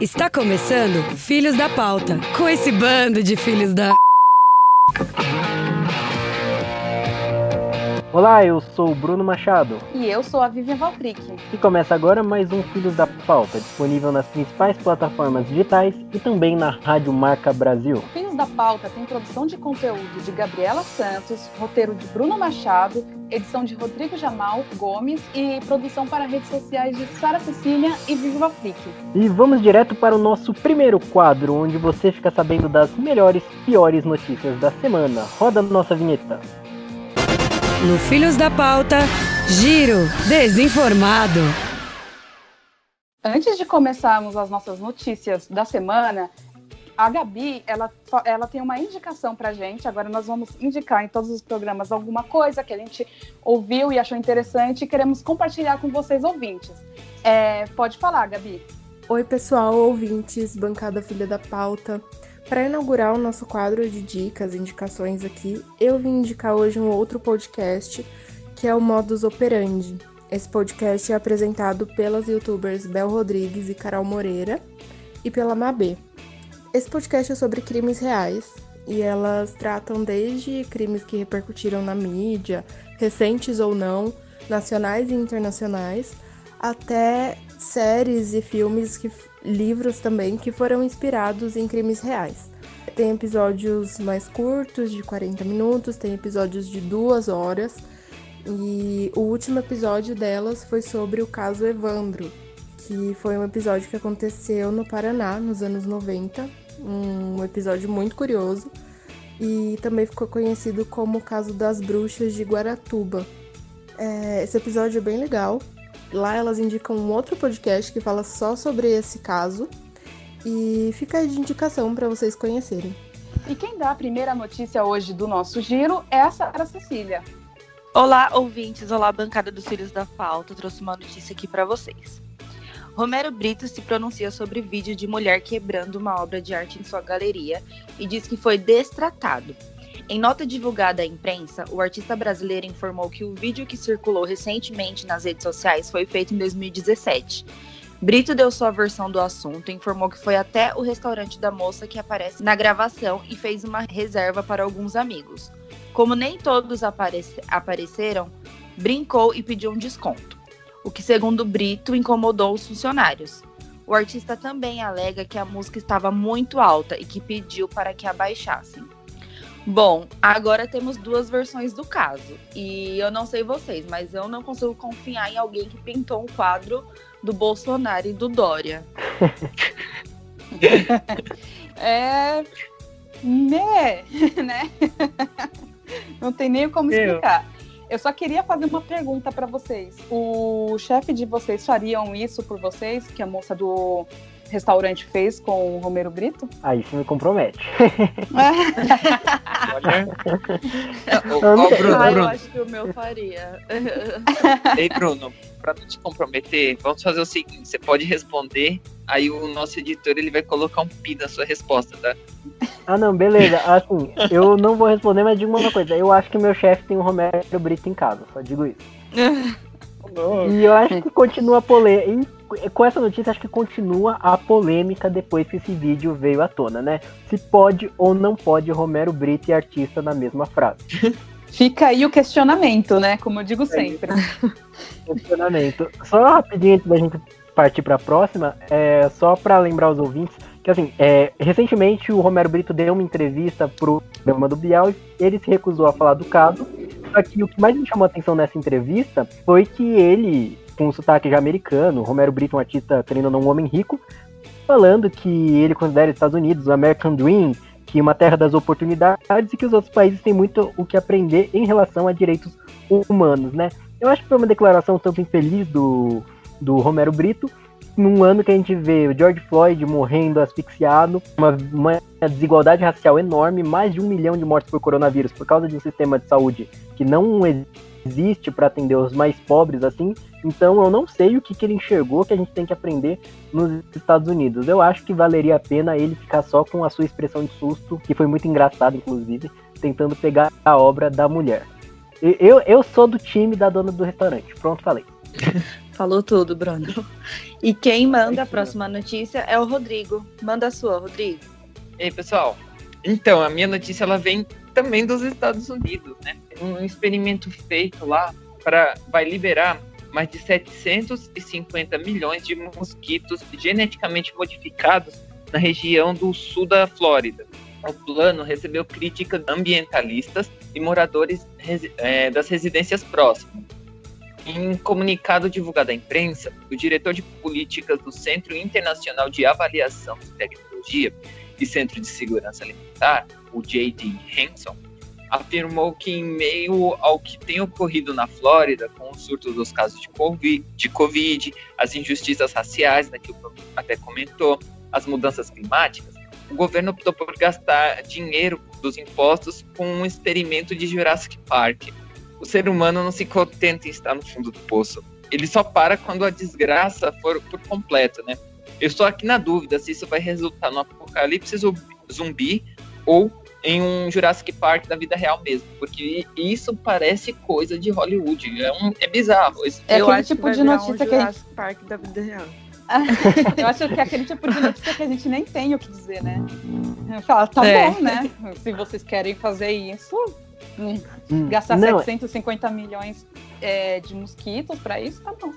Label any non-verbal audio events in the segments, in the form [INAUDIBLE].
Está começando Filhos da Pauta, com esse bando de filhos da. Olá, eu sou o Bruno Machado. E eu sou a Vivian Valtric. E começa agora mais um Filhos da Pauta, disponível nas principais plataformas digitais e também na Rádio Marca Brasil. Filhos da Pauta tem produção de conteúdo de Gabriela Santos, roteiro de Bruno Machado, edição de Rodrigo Jamal Gomes e produção para redes sociais de Sara Cecília e Vivi Valtric. E vamos direto para o nosso primeiro quadro, onde você fica sabendo das melhores, piores notícias da semana. Roda a nossa vinheta. No Filhos da Pauta, Giro Desinformado. Antes de começarmos as nossas notícias da semana, a Gabi, ela, ela tem uma indicação pra gente. Agora nós vamos indicar em todos os programas alguma coisa que a gente ouviu e achou interessante e queremos compartilhar com vocês, ouvintes. É, pode falar, Gabi. Oi, pessoal, ouvintes, bancada Filha da Pauta. Para inaugurar o nosso quadro de dicas, indicações aqui, eu vim indicar hoje um outro podcast que é o Modus Operandi. Esse podcast é apresentado pelas youtubers Bel Rodrigues e Carol Moreira e pela Mabê. Esse podcast é sobre crimes reais e elas tratam desde crimes que repercutiram na mídia, recentes ou não, nacionais e internacionais, até séries e filmes que livros também que foram inspirados em crimes reais. Tem episódios mais curtos, de 40 minutos, tem episódios de duas horas. E o último episódio delas foi sobre o caso Evandro, que foi um episódio que aconteceu no Paraná, nos anos 90. Um episódio muito curioso. E também ficou conhecido como o caso das bruxas de Guaratuba. É, esse episódio é bem legal, Lá elas indicam um outro podcast que fala só sobre esse caso. E fica aí de indicação para vocês conhecerem. E quem dá a primeira notícia hoje do nosso giro é a Sara Cecília. Olá, ouvintes. Olá, bancada dos Filhos da Falta. trouxe uma notícia aqui para vocês. Romero Brito se pronuncia sobre vídeo de mulher quebrando uma obra de arte em sua galeria e diz que foi destratado. Em nota divulgada à imprensa, o artista brasileiro informou que o vídeo que circulou recentemente nas redes sociais foi feito em 2017. Brito deu sua versão do assunto e informou que foi até o restaurante da moça que aparece na gravação e fez uma reserva para alguns amigos. Como nem todos aparece apareceram, brincou e pediu um desconto, o que, segundo Brito, incomodou os funcionários. O artista também alega que a música estava muito alta e que pediu para que abaixassem. Bom, agora temos duas versões do caso. E eu não sei vocês, mas eu não consigo confiar em alguém que pintou um quadro do Bolsonaro e do Dória. [LAUGHS] é. Né? [LAUGHS] né? Não tem nem como explicar. Eu só queria fazer uma pergunta para vocês. O chefe de vocês fariam isso por vocês? Que a moça do restaurante fez com o Romero Brito? Aí você me compromete. [LAUGHS] Olha. Ô, Bruno, ah, eu acho que o meu faria. [LAUGHS] Ei, Bruno, pra não te comprometer, vamos fazer o seguinte: você pode responder, aí o nosso editor ele vai colocar um pi na sua resposta, tá? Ah, não, beleza. Assim, eu não vou responder, mas digo uma coisa: eu acho que meu chefe tem um Romero Brito em casa, só digo isso. [LAUGHS] e eu acho que continua polêmica com essa notícia, acho que continua a polêmica depois que esse vídeo veio à tona, né? Se pode ou não pode Romero Brito e artista na mesma frase. [LAUGHS] Fica aí o questionamento, né? Como eu digo é sempre. [LAUGHS] questionamento. Só rapidinho antes da gente partir para a próxima, é, só para lembrar os ouvintes que assim, é, recentemente o Romero Brito deu uma entrevista pro programa do Bial e ele se recusou a falar do caso. Só que o que mais me chamou a atenção nessa entrevista foi que ele com um sotaque já americano, Romero Brito, um artista, ou não, um homem rico, falando que ele considera os Estados Unidos o American Dream, que uma terra das oportunidades e que os outros países têm muito o que aprender em relação a direitos humanos, né? Eu acho que foi uma declaração tanto infeliz do, do Romero Brito, num ano que a gente vê o George Floyd morrendo asfixiado, uma, uma, desigualdade racial enorme, mais de um milhão de mortes por coronavírus por causa de um sistema de saúde que não existe para atender os mais pobres assim. Então eu não sei o que, que ele enxergou que a gente tem que aprender nos Estados Unidos. Eu acho que valeria a pena ele ficar só com a sua expressão de susto, que foi muito engraçado, inclusive, tentando pegar a obra da mulher. Eu, eu sou do time da dona do restaurante. Pronto, falei. [LAUGHS] Falou tudo, Bruno. E quem manda a próxima notícia é o Rodrigo. Manda a sua, Rodrigo. Ei, pessoal. Então, a minha notícia ela vem também dos Estados Unidos, né? Um experimento feito lá para vai liberar mais de 750 milhões de mosquitos geneticamente modificados na região do sul da Flórida. O plano recebeu críticas ambientalistas e moradores é, das residências próximas. Em comunicado divulgado à imprensa, o diretor de políticas do Centro Internacional de Avaliação de Tecnologia e Centro de Segurança Alimentar, o J.D. Hanson, afirmou que, em meio ao que tem ocorrido na Flórida, com o surto dos casos de COVID, de COVID as injustiças raciais, né, que o até comentou, as mudanças climáticas, o governo optou por gastar dinheiro dos impostos com um experimento de Jurassic Park. O ser humano não se contenta em estar no fundo do poço. Ele só para quando a desgraça for por completo, né? Eu estou aqui na dúvida se isso vai resultar no apocalipse zumbi ou em um Jurassic Park da vida real mesmo, porque isso parece coisa de Hollywood, é, um, é bizarro. É eu acho tipo de notícia um que Jurassic Park da vida real. [LAUGHS] eu acho que é aquele tipo de notícia que a gente nem tem o que dizer, né? Fala, tá é. bom, né? Se vocês querem fazer isso, hum, hum, gastar não, 750 milhões é, de mosquitos para isso, tá bom.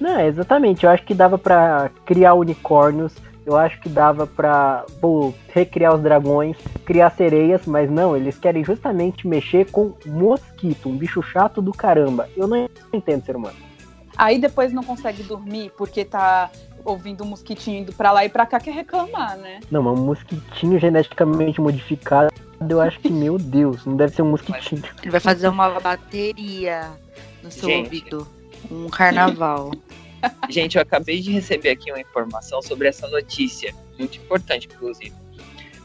Não, exatamente. Eu acho que dava para criar unicórnios. Eu acho que dava pra pô, recriar os dragões, criar sereias, mas não, eles querem justamente mexer com mosquito, um bicho chato do caramba. Eu não entendo ser humano. Aí depois não consegue dormir porque tá ouvindo um mosquitinho indo pra lá e pra cá quer reclamar, né? Não, mas um mosquitinho geneticamente modificado, eu acho que, meu Deus, não deve ser um mosquitinho. Ele vai fazer uma bateria no seu Gente. ouvido. Um carnaval. [LAUGHS] Gente, eu acabei de receber aqui uma informação sobre essa notícia, muito importante, inclusive.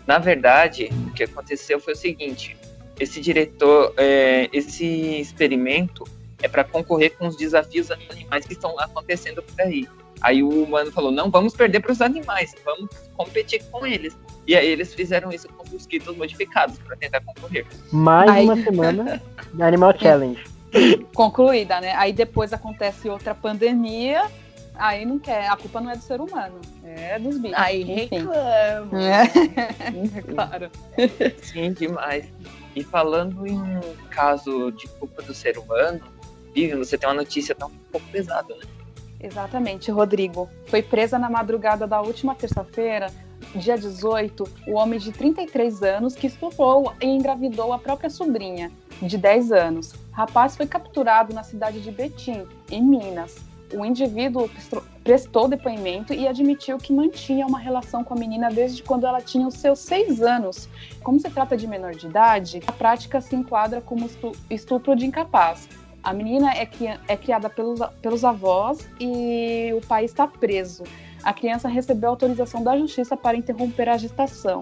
Na verdade, o que aconteceu foi o seguinte: esse diretor, é, esse experimento é para concorrer com os desafios animais que estão acontecendo por aí. Aí o humano falou: não, vamos perder para os animais, vamos competir com eles. E aí eles fizeram isso com os mosquitos modificados para tentar concorrer. Mais aí... uma semana [LAUGHS] Animal Challenge. Concluída, né? Aí depois acontece outra pandemia. Aí não quer, a culpa não é do ser humano, é dos bichos. Aí reclama. É. [LAUGHS] é claro. Sim, demais. E falando em caso de culpa do ser humano, Vivian, você tem uma notícia tão um pouco pesada, né? Exatamente, Rodrigo. Foi presa na madrugada da última terça-feira, dia 18, o homem de 33 anos que estuprou e engravidou a própria sobrinha, de 10 anos. O rapaz foi capturado na cidade de Betim, em Minas. O indivíduo prestou depoimento e admitiu que mantinha uma relação com a menina desde quando ela tinha os seus seis anos. Como se trata de menor de idade, a prática se enquadra como estupro de incapaz. A menina é, é criada pelos, pelos avós e o pai está preso. A criança recebeu autorização da justiça para interromper a gestação.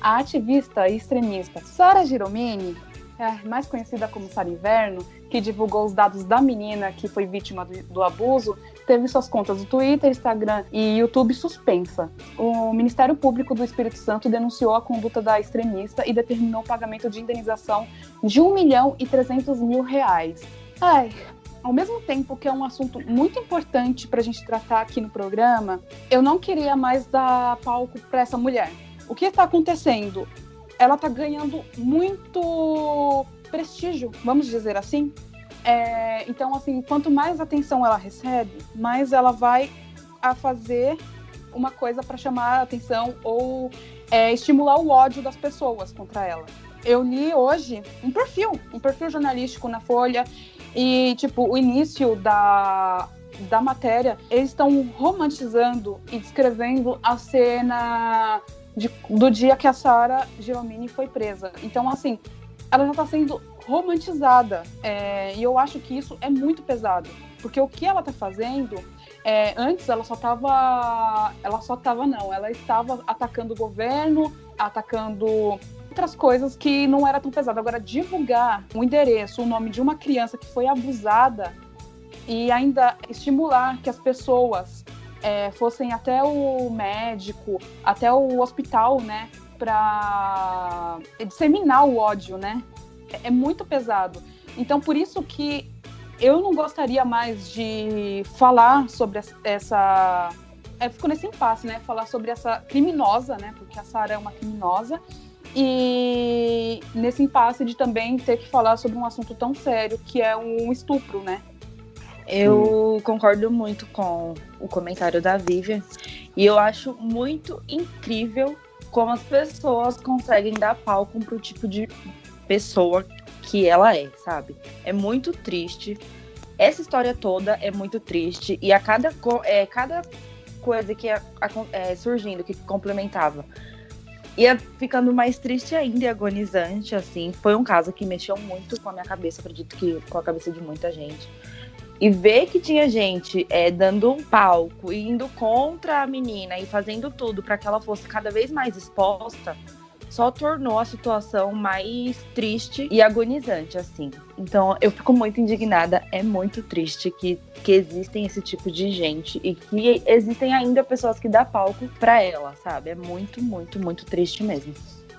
A ativista e extremista Sara Giromini, é mais conhecida como Sara Inverno, que divulgou os dados da menina que foi vítima do, do abuso, teve suas contas do Twitter, Instagram e YouTube suspensa. O Ministério Público do Espírito Santo denunciou a conduta da extremista e determinou o pagamento de indenização de 1 milhão e 300 mil reais. Ai, ao mesmo tempo que é um assunto muito importante para a gente tratar aqui no programa, eu não queria mais dar palco para essa mulher. O que está acontecendo? Ela está ganhando muito prestígio, vamos dizer assim. É, então, assim, quanto mais atenção ela recebe, mais ela vai a fazer uma coisa para chamar a atenção ou é, estimular o ódio das pessoas contra ela. Eu li hoje um perfil, um perfil jornalístico na Folha, e, tipo, o início da, da matéria, eles estão romantizando e descrevendo a cena de, do dia que a Sarah Giromini foi presa. Então, assim, ela já está sendo romantizada. É, e eu acho que isso é muito pesado. Porque o que ela está fazendo é, antes ela só estava, ela só estava não, ela estava atacando o governo, atacando outras coisas que não era tão pesado. Agora, divulgar o endereço, o nome de uma criança que foi abusada e ainda estimular que as pessoas é, fossem até o médico, até o hospital, né, para disseminar o ódio, né, é, é muito pesado. Então, por isso que eu não gostaria mais de falar sobre essa. É, ficou nesse impasse, né? Falar sobre essa criminosa, né? Porque a Sara é uma criminosa. E nesse impasse de também ter que falar sobre um assunto tão sério que é um estupro, né? Eu concordo muito com o comentário da Vivian e eu acho muito incrível como as pessoas conseguem dar palco para o tipo de pessoa que ela é, sabe? É muito triste. Essa história toda é muito triste e a cada, é, cada coisa que é, é, surgindo, que complementava, ia ficando mais triste ainda e agonizante, assim. Foi um caso que mexeu muito com a minha cabeça, acredito que com a cabeça de muita gente. E ver que tinha gente é, dando um palco indo contra a menina e fazendo tudo para que ela fosse cada vez mais exposta, só tornou a situação mais triste e agonizante, assim. Então, eu fico muito indignada. É muito triste que, que existem esse tipo de gente e que existem ainda pessoas que dão palco para ela, sabe? É muito, muito, muito triste mesmo.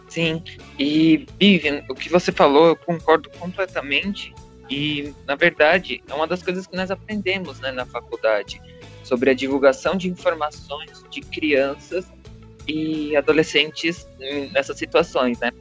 Sim, e Vivian, o que você falou, eu concordo completamente. E, na verdade, é uma das coisas que nós aprendemos né, na faculdade sobre a divulgação de informações de crianças e adolescentes nessas situações, né?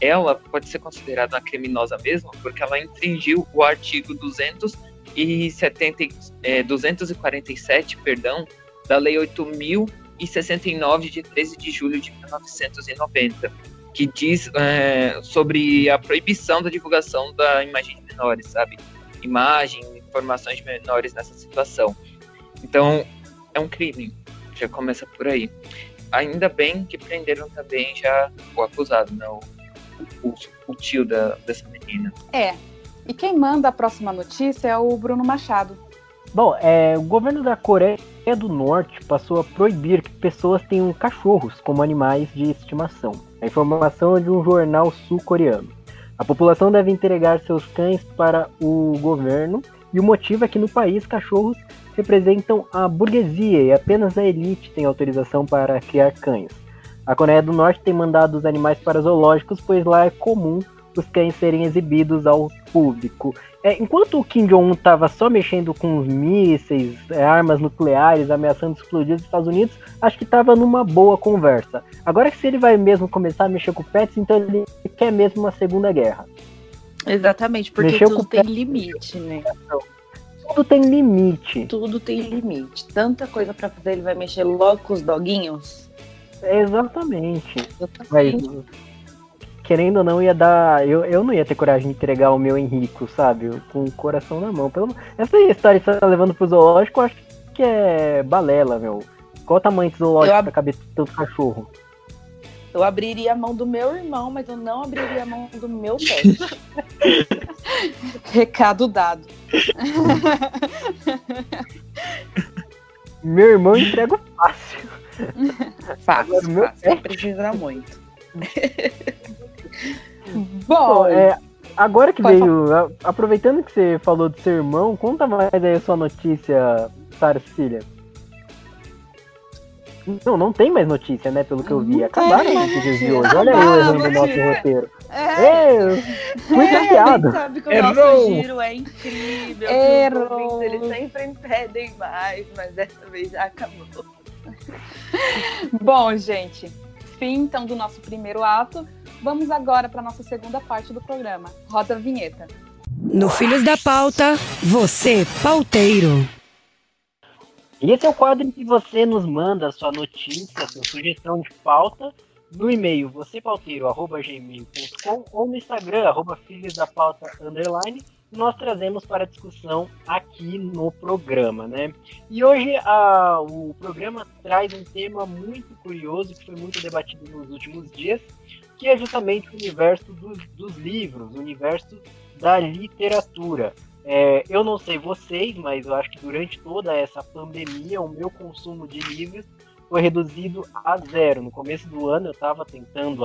Ela pode ser considerada uma criminosa mesmo, porque ela infringiu o artigo 270, é, 247, perdão, da Lei 8.069 de 13 de julho de 1990, que diz é, sobre a proibição da divulgação da imagem de menores, sabe? Imagem, informações de menores nessa situação. Então, é um crime, já começa por aí ainda bem que prenderam também já o acusado, né? O, o, o tio da, dessa menina. É. E quem manda a próxima notícia é o Bruno Machado. Bom, é, o governo da Coreia do Norte passou a proibir que pessoas tenham cachorros como animais de estimação. A informação é de um jornal sul-coreano. A população deve entregar seus cães para o governo e o motivo é que no país cachorros representam a burguesia e apenas a elite tem autorização para criar cães. A Coreia do Norte tem mandado os animais para zoológicos, pois lá é comum os cães serem exibidos ao público. É, enquanto o Kim Jong-un estava só mexendo com os mísseis, é, armas nucleares, ameaçando explodir os Estados Unidos, acho que estava numa boa conversa. Agora que se ele vai mesmo começar a mexer com pets, então ele quer mesmo uma segunda guerra. Exatamente, porque Mexeu tudo tem limite, né? Tudo tem limite. Tudo tem limite. Tanta coisa para fazer, ele vai mexer logo com os doguinhos. Exatamente. Exatamente. Mas, querendo ou não, ia dar. Eu, eu não ia ter coragem de entregar o meu Henrico, sabe? Com o coração na mão. Pelo... Essa história que você tá levando pro zoológico, eu acho que é balela, meu. Qual o tamanho do zoológico ab... pra caber tanto cachorro? Eu abriria a mão do meu irmão, mas eu não abriria a mão do meu pet. [LAUGHS] Recado dado. meu irmão entrega fácil. [LAUGHS] Fácil, Agora, fácil. Não precisa muito. Bom, é, agora que veio, falar. aproveitando que você falou do seu irmão, conta mais aí a sua notícia, Sara Cecília. Não, não tem mais notícia, né? Pelo que eu vi. Acabaram as notícias de hoje. Olha eu errando o nosso roteiro. É, é fui é, sabe que o Errou. nosso giro é incrível. Errou. Eles sempre pedem mais, mas dessa vez já acabou. Bom, gente, fim então do nosso primeiro ato. Vamos agora para nossa segunda parte do programa. Roda a vinheta. No Filhos da Pauta, você, pauteiro. E esse é o quadro em que você nos manda sua notícia, sua sugestão de pauta no e-mail vocêpauteiro.gmail.com ou no Instagram, arroba filhos da pauta underline, nós trazemos para discussão aqui no programa, né? E hoje a, o programa traz um tema muito curioso que foi muito debatido nos últimos dias, que é justamente o universo dos, dos livros, o universo da literatura. É, eu não sei vocês, mas eu acho que durante toda essa pandemia o meu consumo de livros foi reduzido a zero. No começo do ano eu estava tentando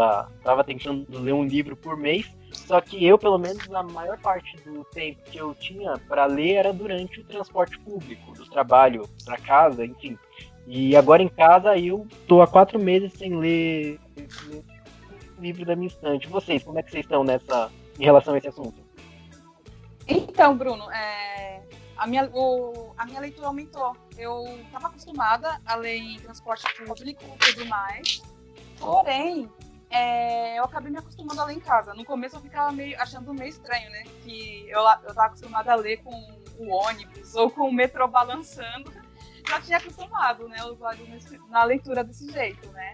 tentando ler um livro por mês, só que eu pelo menos a maior parte do tempo que eu tinha para ler era durante o transporte público, do trabalho para casa, enfim. E agora em casa eu tô há quatro meses sem ler livro da minha estante. Vocês, como é que vocês estão nessa em relação a esse assunto? Então, Bruno, é, a, minha, o, a minha leitura aumentou. Eu estava acostumada a ler em transporte público e tudo mais, porém, é, eu acabei me acostumando a ler em casa. No começo eu ficava meio, achando meio estranho, né? Que eu, eu tava acostumada a ler com o ônibus ou com o metrô balançando. Já tinha acostumado, né? Olhos na leitura desse jeito, né?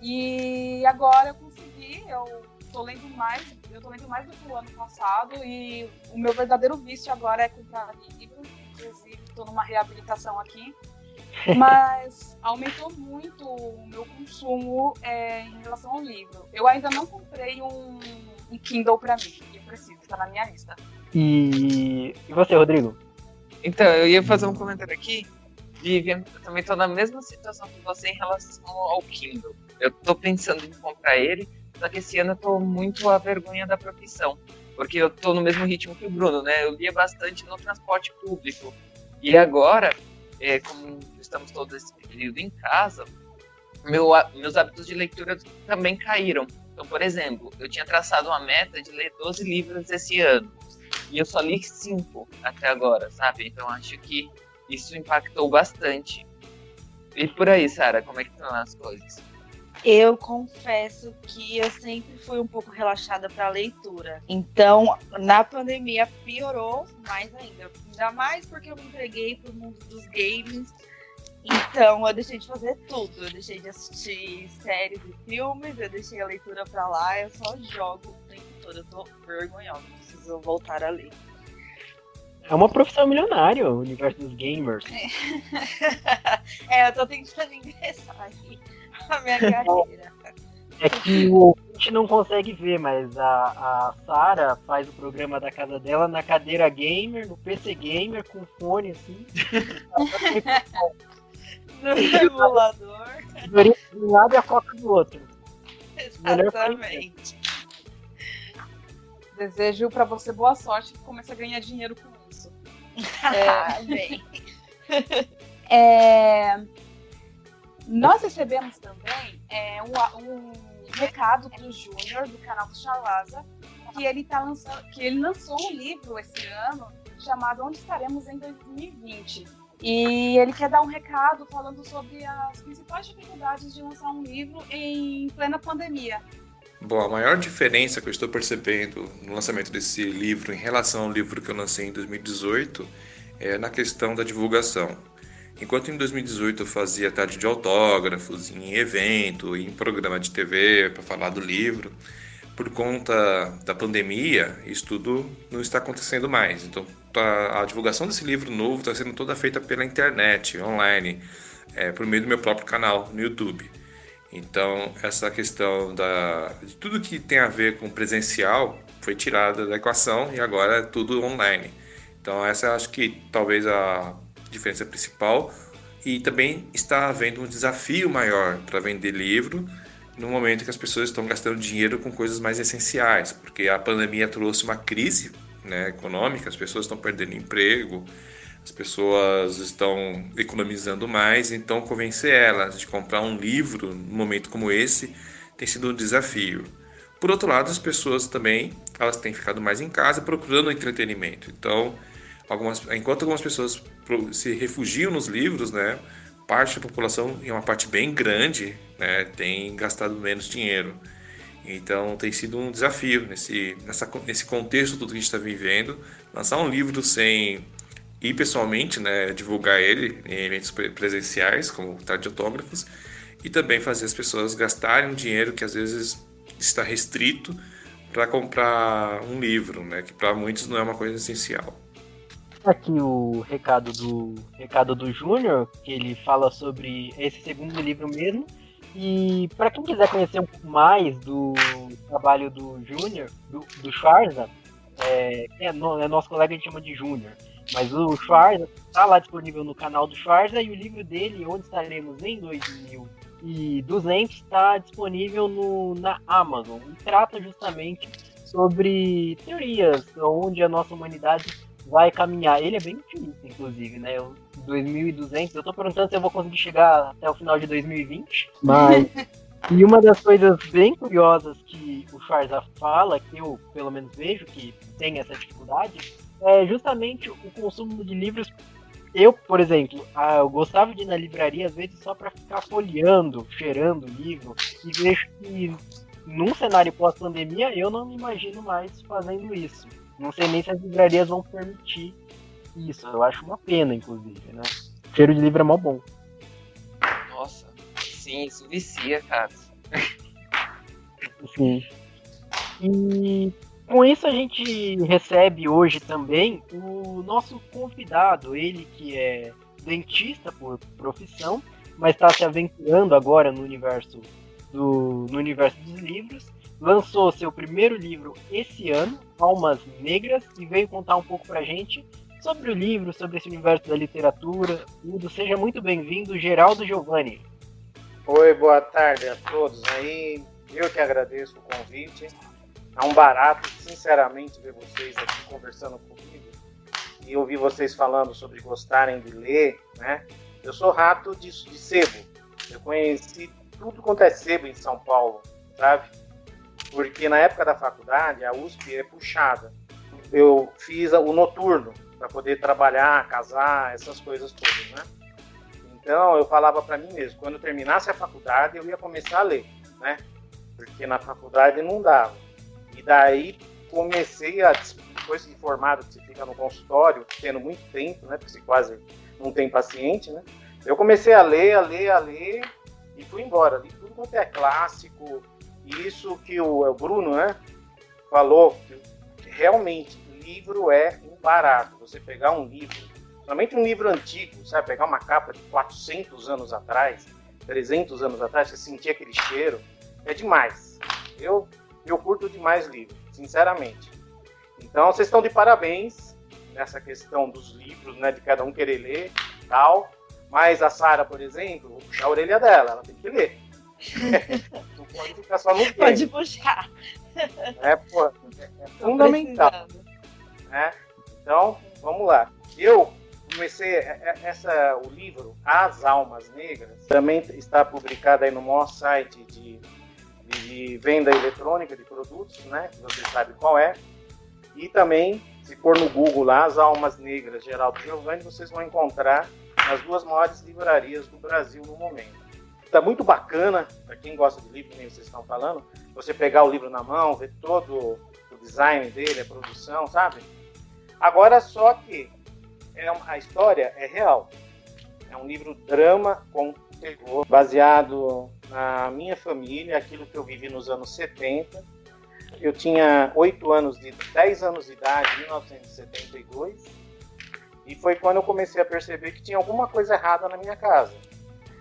E agora eu consegui, eu tô lendo mais, eu tô lendo mais do que o ano passado e o meu verdadeiro vício agora é comprar livros, inclusive tô numa reabilitação aqui. [LAUGHS] Mas aumentou muito o meu consumo é, em relação ao livro. Eu ainda não comprei um, um Kindle para mim, que preciso, está na minha lista. E, e você, Rodrigo? Então, eu ia fazer um comentário aqui. Vivian, eu também estou na mesma situação que você em relação ao Kindle. Eu estou pensando em comprar ele, só que esse ano eu tô muito à vergonha da profissão. Porque eu tô no mesmo ritmo que o Bruno, né? Eu lia bastante no transporte público. E agora, é, como estamos todos esse período em casa, meu, meus hábitos de leitura também caíram. Então, por exemplo, eu tinha traçado uma meta de ler 12 livros esse ano. E eu só li 5 até agora, sabe? Então acho que isso impactou bastante. E por aí, Sara, como é que estão as coisas? Eu confesso que eu sempre fui um pouco relaxada para leitura. Então, na pandemia piorou mais ainda. Ainda mais porque eu me entreguei pro mundo dos games. Então, eu deixei de fazer tudo. Eu deixei de assistir séries e filmes, eu deixei a leitura para lá, eu só jogo o tempo todo. Eu tô vergonhosa, preciso voltar a ler. É uma profissão milionária, o universo dos gamers. [LAUGHS] é, eu tô tentando ingressar aqui. [LAUGHS] a minha carreira. É que o ouvinte não consegue ver, mas a, a Sara faz o programa da casa dela na cadeira gamer, no PC gamer, com fone assim. [LAUGHS] no simulador. De um lado e a coca do outro. Exatamente. Desejo para você boa sorte e comece a ganhar dinheiro com isso. [LAUGHS] É, bem. é, nós recebemos também é, um, um, recado do Júnior, do canal do Chalaza, que ele, tá lançando, que ele lançou um livro esse ano chamado Onde Estaremos em 2020. E ele quer dar um recado falando sobre as principais dificuldades de lançar um livro em plena pandemia. Bom, a maior diferença que eu estou percebendo no lançamento desse livro em relação ao livro que eu lancei em 2018 é na questão da divulgação. Enquanto em 2018 eu fazia tarde de autógrafos, em evento, em programa de TV para falar do livro, por conta da pandemia, isso tudo não está acontecendo mais. Então, a, a divulgação desse livro novo está sendo toda feita pela internet, online, é, por meio do meu próprio canal no YouTube. Então, essa questão da, de tudo que tem a ver com presencial foi tirada da equação e agora é tudo online. Então, essa acho que talvez a diferença principal. E também está havendo um desafio maior para vender livro no momento que as pessoas estão gastando dinheiro com coisas mais essenciais, porque a pandemia trouxe uma crise né, econômica, as pessoas estão perdendo emprego, as pessoas estão economizando mais, então convencer elas de comprar um livro num momento como esse tem sido um desafio. Por outro lado, as pessoas também elas têm ficado mais em casa procurando entretenimento. Então, algumas, enquanto algumas pessoas se refugiam nos livros, né, parte da população, e uma parte bem grande, né, tem gastado menos dinheiro. Então tem sido um desafio nesse, nessa, nesse contexto tudo que a gente está vivendo, lançar um livro sem ir pessoalmente, né, divulgar ele em eventos presenciais, como tarde de autógrafos, e também fazer as pessoas gastarem dinheiro que às vezes está restrito para comprar um livro, né, que para muitos não é uma coisa essencial aqui o recado do recado do Júnior, que ele fala sobre esse segundo livro mesmo. E para quem quiser conhecer um pouco mais do trabalho do Júnior, do, do Schwarza, é, é, é, nosso colega a gente chama de Júnior, mas o Schwarza está lá disponível no canal do Schwarza e o livro dele, Onde Estaremos em 2200, está disponível no, na Amazon e trata justamente sobre teorias onde a nossa humanidade vai caminhar. Ele é bem otimista, inclusive, né? Eu, 2.200, eu tô perguntando se eu vou conseguir chegar até o final de 2020, mas... [LAUGHS] e uma das coisas bem curiosas que o Schwarza fala, que eu pelo menos vejo que tem essa dificuldade, é justamente o consumo de livros. Eu, por exemplo, eu gostava de ir na livraria às vezes só para ficar folheando, cheirando o livro e vejo que num cenário pós-pandemia eu não me imagino mais fazendo isso. Não sei nem se as livrarias vão permitir isso. Eu acho uma pena, inclusive, né? O cheiro de livro é mó bom. Nossa, sim, isso vicia, cara. Sim. E com isso a gente recebe hoje também o nosso convidado, ele que é dentista por profissão, mas está se aventurando agora no universo do no universo dos livros. Lançou seu primeiro livro esse ano, Almas Negras, e veio contar um pouco pra gente sobre o livro, sobre esse universo da literatura, tudo. Seja muito bem-vindo, Geraldo Giovanni. Oi, boa tarde a todos aí. Eu que agradeço o convite. É um barato, sinceramente, ver vocês aqui conversando comigo e ouvir vocês falando sobre gostarem de ler, né? Eu sou rato de, de sebo. Eu conheci tudo quanto é sebo em São Paulo, sabe? Porque na época da faculdade, a USP é puxada. Eu fiz o noturno para poder trabalhar, casar, essas coisas todas, né? Então eu falava para mim mesmo, quando eu terminasse a faculdade, eu ia começar a ler, né? Porque na faculdade não dava. E daí comecei a, depois de formado, você fica no consultório, tendo muito tempo, né? Porque você quase não tem paciente, né? Eu comecei a ler, a ler, a ler e fui embora. Li tudo quanto é clássico. Isso que o, o Bruno, né? Falou, realmente livro é um barato. Você pegar um livro, somente um livro antigo, sabe? Pegar uma capa de 400 anos atrás, 300 anos atrás, você sentir aquele cheiro, é demais. Eu, eu curto demais livro, sinceramente. Então, vocês estão de parabéns nessa questão dos livros, né? De cada um querer ler tal. Mas a Sara, por exemplo, vou puxar a orelha dela, ela tem que ler. Não pode ficar só no game. Pode puxar. É, pô, é fundamental. Né? Então, vamos lá. Eu comecei é, é, essa, o livro As Almas Negras, também está publicado aí no nosso site de, de venda eletrônica de produtos, né? Que você sabe qual é. E também, se for no Google lá, As Almas Negras Geraldo Giovanni, vocês vão encontrar nas duas maiores livrarias do Brasil no momento. Está muito bacana, para quem gosta de livro, nem vocês estão falando, você pegar o livro na mão, ver todo o design dele, a produção, sabe? Agora, só que é uma, a história é real. É um livro drama com terror, baseado na minha família, aquilo que eu vivi nos anos 70. Eu tinha 8 anos de 10 anos de idade em 1972. E foi quando eu comecei a perceber que tinha alguma coisa errada na minha casa.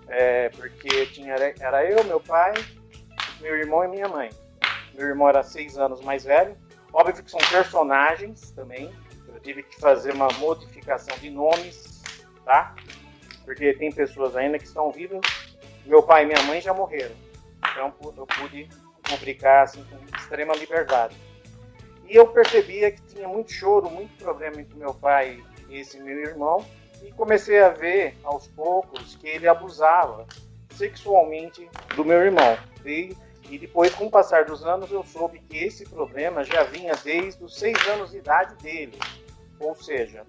É, porque tinha, era eu, meu pai, meu irmão e minha mãe. Meu irmão era seis anos mais velho. Óbvio que são personagens também, tive que fazer uma modificação de nomes, tá? Porque tem pessoas ainda que estão vivas. Meu pai e minha mãe já morreram. Então eu pude publicar assim, com extrema liberdade. E eu percebia que tinha muito choro, muito problema entre meu pai e esse meu irmão. E comecei a ver aos poucos que ele abusava sexualmente do meu irmão. E, e depois, com o passar dos anos, eu soube que esse problema já vinha desde os seis anos de idade dele. Ou seja,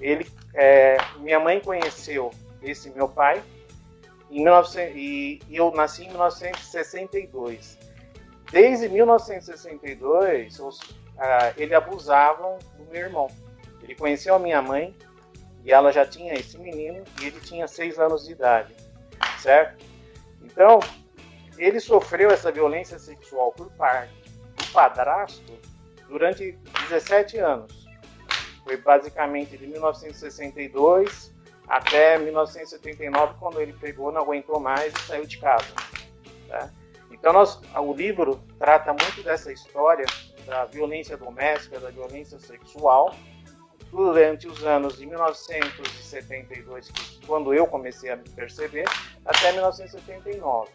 ele, é, minha mãe conheceu esse meu pai em 19, e, eu nasci em 1962. Desde 1962, os, ah, ele abusava do meu irmão. Ele conheceu a minha mãe e ela já tinha esse menino e ele tinha seis anos de idade, certo? Então, ele sofreu essa violência sexual por parte do padrasto durante 17 anos. Foi basicamente de 1962 até 1979, quando ele pegou, não aguentou mais e saiu de casa. Tá? Então, nós, o livro trata muito dessa história da violência doméstica, da violência sexual, durante os anos de 1972, quando eu comecei a me perceber, até 1979.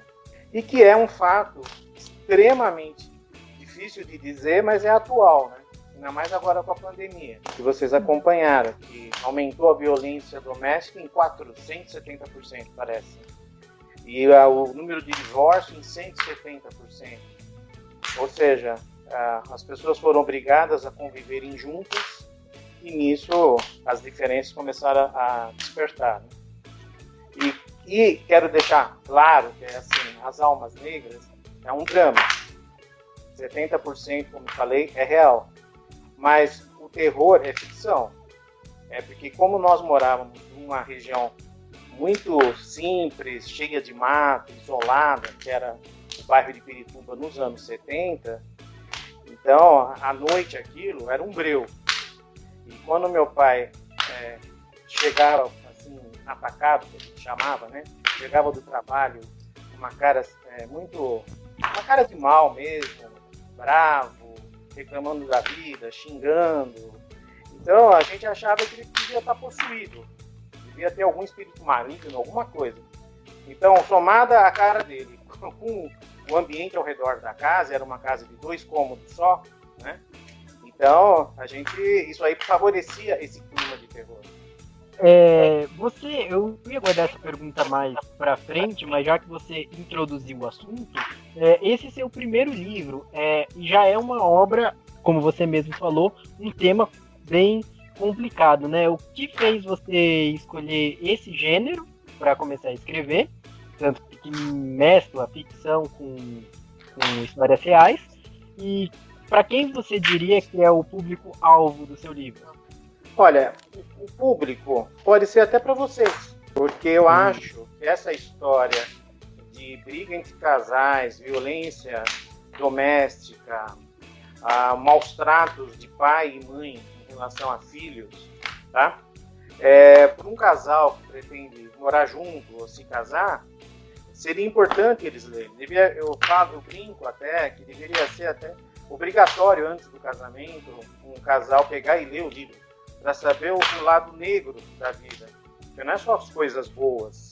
E que é um fato extremamente difícil de dizer, mas é atual, né? ainda mais agora com a pandemia, que vocês acompanharam, que aumentou a violência doméstica em 470%, parece. E uh, o número de divórcio em 170%. Ou seja, uh, as pessoas foram obrigadas a conviverem juntas E nisso as diferenças começaram a despertar. Né? E, e quero deixar claro que assim, as almas negras é um drama. 70%, como falei, é real. Mas o terror é ficção. É porque como nós morávamos numa região muito simples, cheia de mato, isolada, que era o bairro de Pirituba nos anos 70, então à noite aquilo era um breu. E quando meu pai é, chegava assim, atacado, que a gente chamava, né? Chegava do trabalho, uma cara é, muito. uma cara de mal mesmo, bravo, reclamando da vida, xingando. Então a gente achava que ele devia estar possuído, devia ter algum espírito maligno, alguma coisa. Então, somada a cara dele [LAUGHS] com o ambiente ao redor da casa, era uma casa de dois cômodos só? Então, a gente, isso aí favorecia esse clima de terror. É, você, eu ia guardar essa pergunta mais para frente, mas já que você introduziu o assunto, é, esse seu primeiro livro é, já é uma obra, como você mesmo falou, um tema bem complicado, né? O que fez você escolher esse gênero para começar a escrever, tanto que mescla ficção com, com histórias reais, e para quem você diria que é o público-alvo do seu livro? Olha, o público pode ser até para vocês, porque eu hum. acho que essa história de briga entre casais, violência doméstica, ah, maus tratos de pai e mãe em relação a filhos, tá? É, para um casal que pretende morar junto ou se casar, seria importante eles lerem. Devia, eu falo, eu brinco até que deveria ser até obrigatório antes do casamento um casal pegar e ler o livro para saber o, lado negro da vida, porque não é só as coisas boas,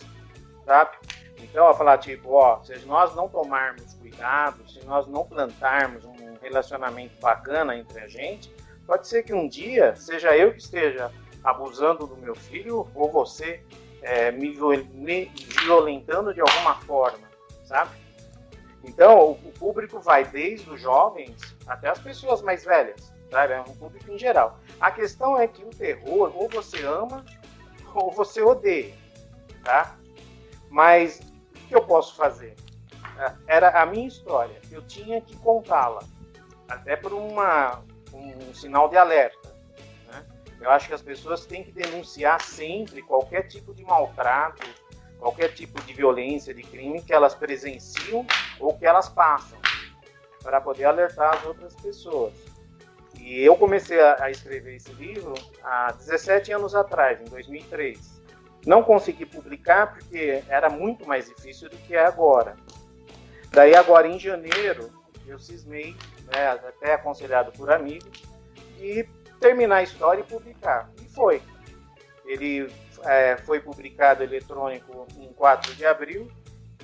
sabe? Então, eu falar tipo, ó, se nós não tomarmos cuidado, se nós não plantarmos um relacionamento bacana entre a gente, pode ser que um dia seja eu que esteja abusando do meu filho ou você é, me violentando de alguma forma, sabe? Então, o público vai desde os jovens até as pessoas mais velhas, sabe? É um público em geral. A questão é que o terror, ou você ama, ou você odeia, tá? Mas o que eu posso fazer? É, era a minha história, eu tinha que contá-la, até por uma, um sinal de alerta. Né? Eu acho que as pessoas têm que denunciar sempre qualquer tipo de maltrato, qualquer tipo de violência, de crime que elas presenciam ou que elas passam, para poder alertar as outras pessoas. E eu comecei a, escrever esse livro há 17 anos atrás, em 2003. Não consegui publicar porque era muito mais difícil do que é agora. Daí agora em janeiro eu cismei, né, até aconselhado por amigos, de terminar a história e publicar. E foi. Ele é, foi publicado eletrônico em 4 de abril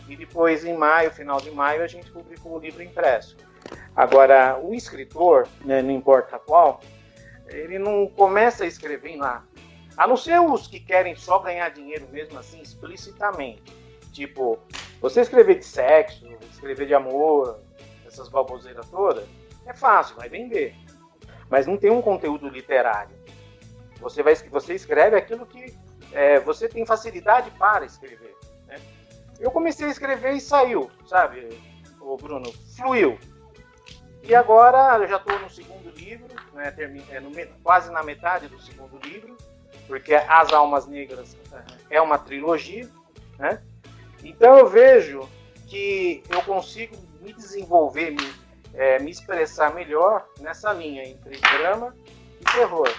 e depois em maio, final de maio, a gente publicou o livro impresso. Agora, o escritor, né, não importa qual, ele não começa a escrever lá. A não ser os que querem só ganhar dinheiro mesmo assim, explicitamente. Tipo, você escrever de sexo, escrever de amor, essas baboseiras todas, é fácil, vai vender. Mas não tem um conteúdo literário. Você, vai, você escreve aquilo que é, você tem facilidade para escrever. Né? Eu comecei a escrever e saiu, sabe, o Bruno? Fluiu. E agora eu já estou no segundo livro, né, é no, quase na metade do segundo livro, porque As Almas Negras é uma trilogia, né? Então eu vejo que eu consigo me desenvolver, me, é, me expressar melhor nessa linha entre drama e terror,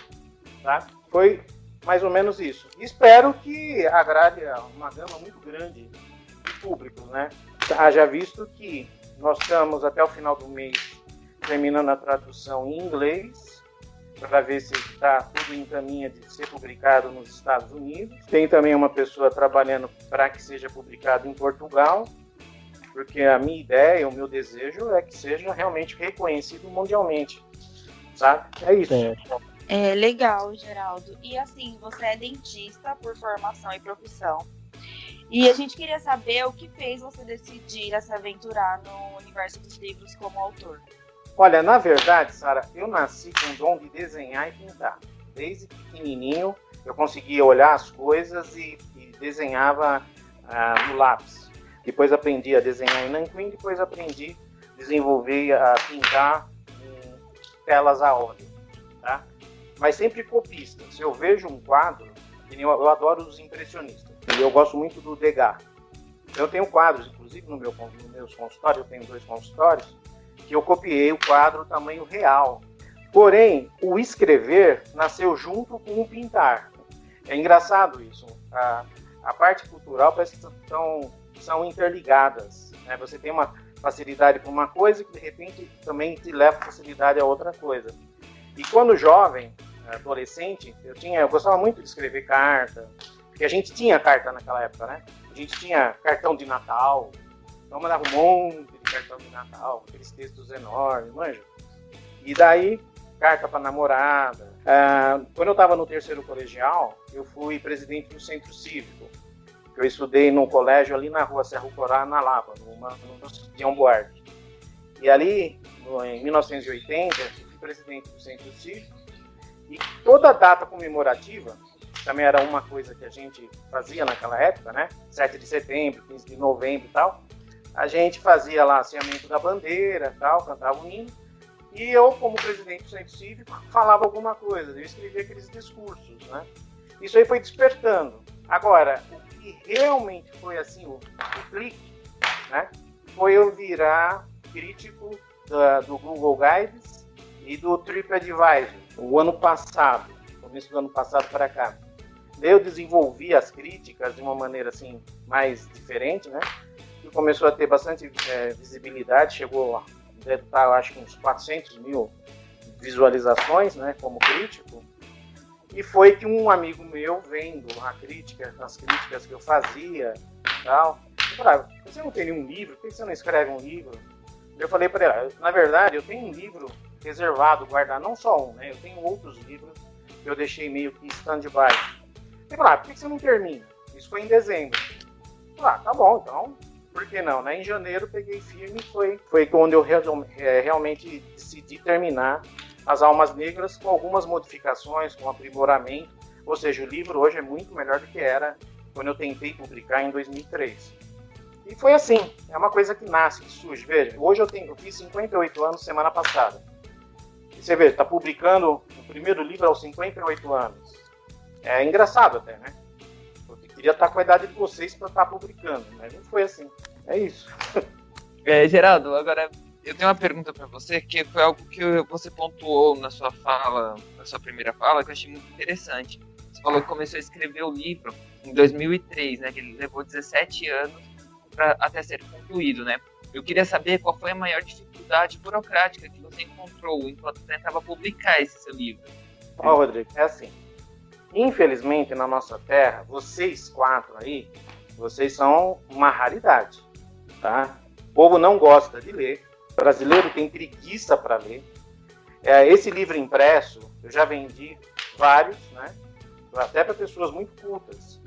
tá? Foi mais ou menos isso. Espero que agrade uma gama muito grande de públicos, né? Haja visto que nós estamos até o final do mês terminando a tradução em inglês, para ver se está tudo em caminho de ser publicado nos Estados Unidos. Tem também uma pessoa trabalhando para que seja publicado em Portugal, porque a minha ideia, o meu desejo é que seja realmente reconhecido mundialmente, sabe? É isso. É legal, Geraldo. E assim, você é dentista por formação e profissão. E a gente queria saber o que fez você decidir a se aventurar no universo dos livros como autor. Olha, na verdade, Sara, eu nasci com o dom de desenhar e pintar. desde pequenininho eu conseguia olhar as coisas e, e desenhava ah, no lápis. Depois aprendi a desenhar em nanquim, depois aprendi a desenvolver, a pintar em telas a óleo? Mas sempre copista. Se eu vejo um quadro, eu adoro os impressionistas, e eu gosto muito do Degas. Eu tenho quadros, inclusive no meu, no meus consultórios, eu tenho dois consultórios, que eu copiei o quadro tamanho real. Porém, o escrever nasceu junto com o pintar. É engraçado isso. A, a parte cultural parece que são, são interligadas. Né? Você tem uma facilidade para uma coisa que de repente também te leva facilidade a outra coisa. E quando jovem, adolescente, eu tinha, eu gostava muito de escrever carta, porque a gente tinha carta naquela época, né? A gente tinha cartão de Natal, então mandava um monte de cartão de Natal, aqueles textos enormes, manja. E daí, carta para namorada. Ah, quando eu estava no terceiro colegial, eu fui presidente do centro cívico. Eu estudei num colégio ali na rua Serra Corá, na Lapa, numa, no Tião Buarque. E ali, em 1980, eu fui presidente do centro cívico. E toda data comemorativa, também era uma coisa que a gente fazia naquela época, né? 7 de setembro, 15 de novembro e tal a gente fazia lá aciamento da bandeira, tal, cantava o hino, e eu, como presidente do centro cívico, falava alguma coisa, eu escrevia aqueles discursos, né? Isso aí foi despertando. Agora, o que realmente foi assim, o, o clique, né? Foi eu virar crítico da, do Google Guides e do TripAdvisor, o ano passado, começo do ano passado para cá. Eu desenvolvi as críticas de uma maneira assim mais diferente, né? que começou a ter bastante é, visibilidade, chegou a deve estar, eu acho que uns 400 mil visualizações, né, como crítico, e foi que um amigo meu, vendo a crítica, as críticas que eu fazia tal, falou, ah, você não tem nenhum livro, por que você não escreve um livro? Eu falei para ele, na verdade, eu tenho um livro reservado, guardado, não só um, né, eu tenho outros livros que eu deixei meio que stand-by. Ele falou, ah, por que você não termina? Isso foi em dezembro. Ah, tá bom, então por que não? Né? Em janeiro peguei firme e foi, foi quando eu é, realmente decidi terminar As Almas Negras com algumas modificações, com aprimoramento. Ou seja, o livro hoje é muito melhor do que era quando eu tentei publicar em 2003. E foi assim, é uma coisa que nasce, que surge. Veja, hoje eu, tenho, eu fiz 58 anos semana passada. Você vê, está publicando o primeiro livro aos 58 anos. É engraçado até, né? queria estar com a idade de vocês para estar publicando, mas não foi assim. É isso. É, Geraldo, agora eu tenho uma pergunta para você, que foi algo que você pontuou na sua fala, na sua primeira fala, que eu achei muito interessante. Você falou que começou a escrever o livro em 2003, né? Que ele levou 17 anos para até ser concluído, né? Eu queria saber qual foi a maior dificuldade burocrática que você encontrou enquanto tentava publicar esse seu livro. Ó, oh, Rodrigo, é assim. Infelizmente, na nossa terra, vocês quatro aí, vocês são uma raridade, tá? O povo não gosta de ler, o brasileiro tem preguiça para ler. É, esse livro impresso, eu já vendi vários, né? Até para pessoas muito cultas.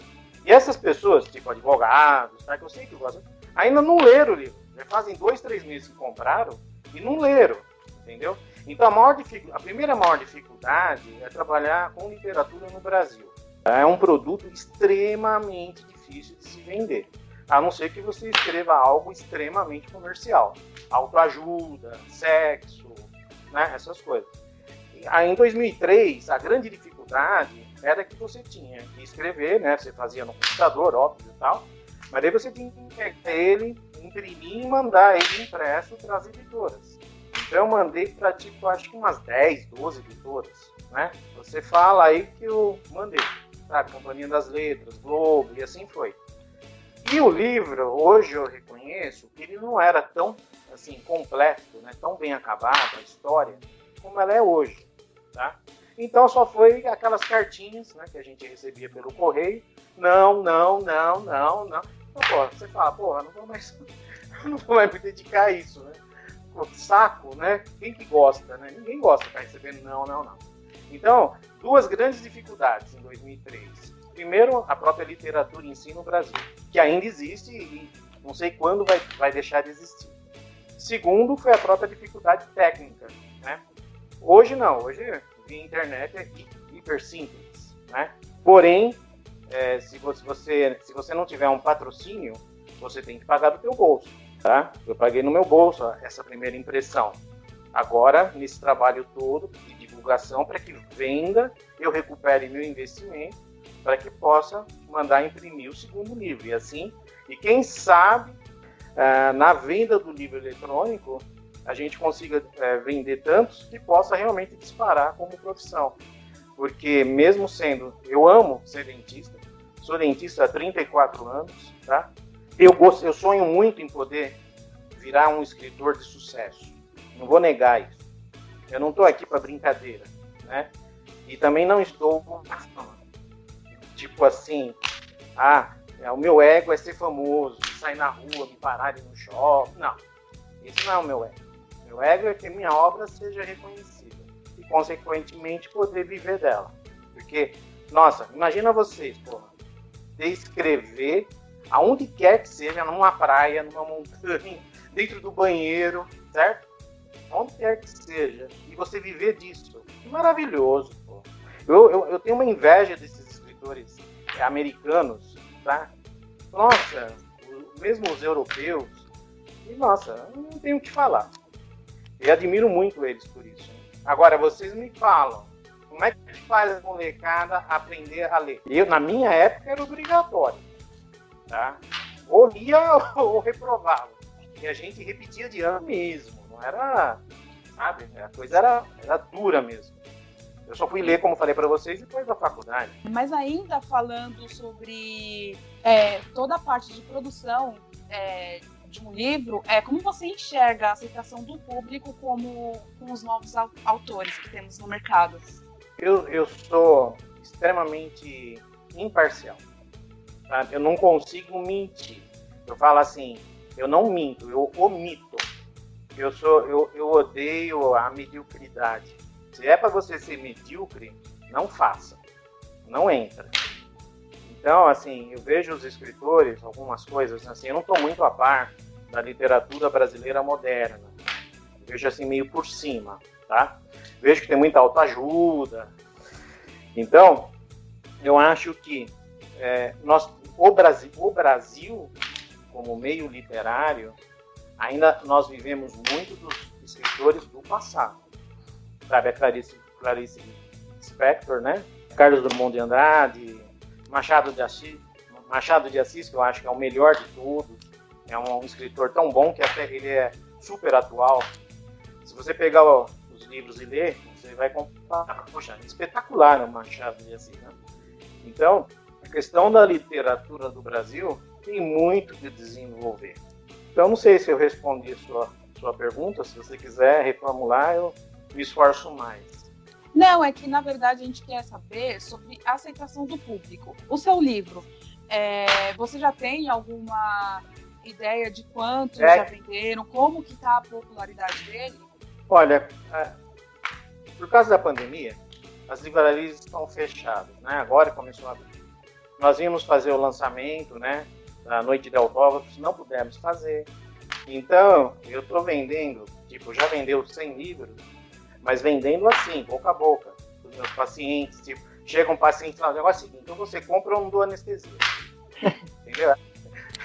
E essas pessoas, tipo advogados, tá? que eu sei que gostam, ainda não leram o livro. Fazem dois, três meses que compraram e não leram, entendeu? Então, a, maior a primeira maior dificuldade é trabalhar com literatura no Brasil. É um produto extremamente difícil de se vender, a não ser que você escreva algo extremamente comercial. Autoajuda, sexo, né, essas coisas. Aí, em 2003, a grande dificuldade era que você tinha que escrever, né, você fazia no computador, óbvio e tal, mas aí você tinha que pegar ele, imprimir e mandar ele impresso para as editoras. Eu mandei para tipo, acho que umas 10, 12 editoras, né? Você fala aí que eu mandei, sabe? Companhia das Letras, Globo e assim foi. E o livro, hoje eu reconheço ele não era tão assim completo, né? Tão bem acabado a história como ela é hoje, tá? Então só foi aquelas cartinhas, né, que a gente recebia pelo correio. Não, não, não, não, não. Então, pô, você fala, porra, não vou mais, [LAUGHS] não vou mais me dedicar a isso, né? saco, né? Quem que gosta, né? Ninguém gosta de ficar recebendo não, não, não. Então, duas grandes dificuldades em 2003. Primeiro, a própria literatura em si no Brasil, que ainda existe e não sei quando vai, vai deixar de existir. Segundo, foi a própria dificuldade técnica, né? Hoje não, hoje via internet hiper simples, né? Porém, é, se, você, se você não tiver um patrocínio, você tem que pagar do teu bolso, tá? Eu paguei no meu bolso essa primeira impressão. Agora, nesse trabalho todo de divulgação, para que venda, eu recupere meu investimento, para que possa mandar imprimir o segundo livro. E assim, e quem sabe, ah, na venda do livro eletrônico, a gente consiga é, vender tantos que possa realmente disparar como profissão. Porque mesmo sendo, eu amo ser dentista, sou dentista há 34 anos, tá? Eu, gosto, eu sonho muito em poder virar um escritor de sucesso. Não vou negar isso. Eu não estou aqui para brincadeira, né? E também não estou tipo assim, ah, é, o meu ego é ser famoso, sair na rua, me pararem no shopping. Não, isso não é o meu ego. Meu ego é que minha obra seja reconhecida e, consequentemente, poder viver dela. Porque, nossa, imagina vocês, porra, descrever aonde quer que seja, numa praia, numa montanha, dentro do banheiro, certo? Onde quer que seja, e você viver disso. Maravilhoso, pô. Eu, eu, eu tenho uma inveja desses escritores americanos, tá? Nossa, mesmo os europeus, e nossa, não tenho o que falar. E admiro muito eles por isso. Agora, vocês me falam, como é que faz a molecada aprender a ler? Eu, na minha época, era obrigatório. Tá? Ou lia [LAUGHS] ou reprovava. E a gente repetia de ano mesmo. Não era. Sabe? A coisa era, era dura mesmo. Eu só fui ler, como falei para vocês, depois da faculdade. Mas ainda falando sobre é, toda a parte de produção é, de um livro, é como você enxerga a aceitação do público como com os novos autores que temos no mercado? Eu, eu sou extremamente imparcial. Sabe? Eu não consigo mentir. Eu falo assim, eu não minto, eu omito. Eu sou, eu, eu odeio a mediocridade. Se é para você ser medíocre, não faça, não entra. Então, assim, eu vejo os escritores, algumas coisas, assim, eu não estou muito a par da literatura brasileira moderna. Eu vejo assim meio por cima, tá? Vejo que tem muita autoajuda. Então, eu acho que é, nós, o Brasil, o Brasil, como meio literário, ainda nós vivemos muito dos escritores do passado. Sabe, a Clarice, Clarice Spector, né? Carlos Drummond de Andrade, Machado de Assis, Machado de Assis, que eu acho que é o melhor de todos. É um, escritor tão bom que até ele é super atual. Se você pegar os livros e ler, você vai comparar. Poxa, espetacular o Machado de Assis, né? Então, a questão da literatura do Brasil tem muito que desenvolver. Então, não sei se eu respondi a sua, sua pergunta. Se você quiser reformular, eu me esforço mais. Não, é que na verdade a gente quer saber sobre a aceitação do público. O seu livro, é, você já tem alguma ideia de quantos é. já venderam? Como que está a popularidade dele? Olha, é, por causa da pandemia, as livrarias estão fechadas, né? Agora começou a abrir. Nós íamos fazer o lançamento, né? Da Noite de Autógrafos, não pudemos fazer. Então, eu estou vendendo, tipo, já vendeu 100 livros, mas vendendo assim, boca a boca, dos meus pacientes. Tipo, chega um paciente e fala, o negócio é o seguinte, então você compra ou não dou anestesia. [LAUGHS] Entendeu?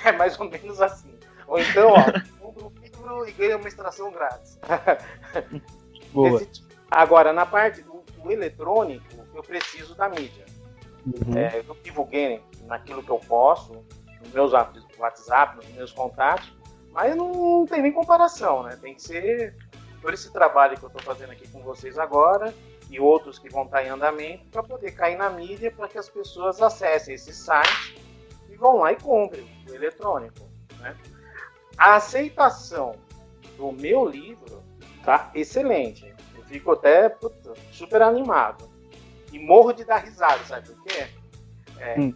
É mais ou menos assim. Ou então, ó, livro e ganha uma extração grátis. [LAUGHS] Boa. Tipo. Agora, na parte do, do, eletrônico, eu preciso da mídia. Uhum. É, eu divulguei naquilo que eu posso, nos meus WhatsApp, nos meus contatos, mas não, tem nem comparação, né? Tem que ser por esse trabalho que eu estou fazendo aqui com vocês agora e outros que vão estar em andamento para poder cair na mídia para que as pessoas acessem esse site e vão lá e comprem o eletrônico. Né? A aceitação do meu livro tá excelente. Eu fico até puta, super animado e morro de dar risada, sabe por quê? É, hum.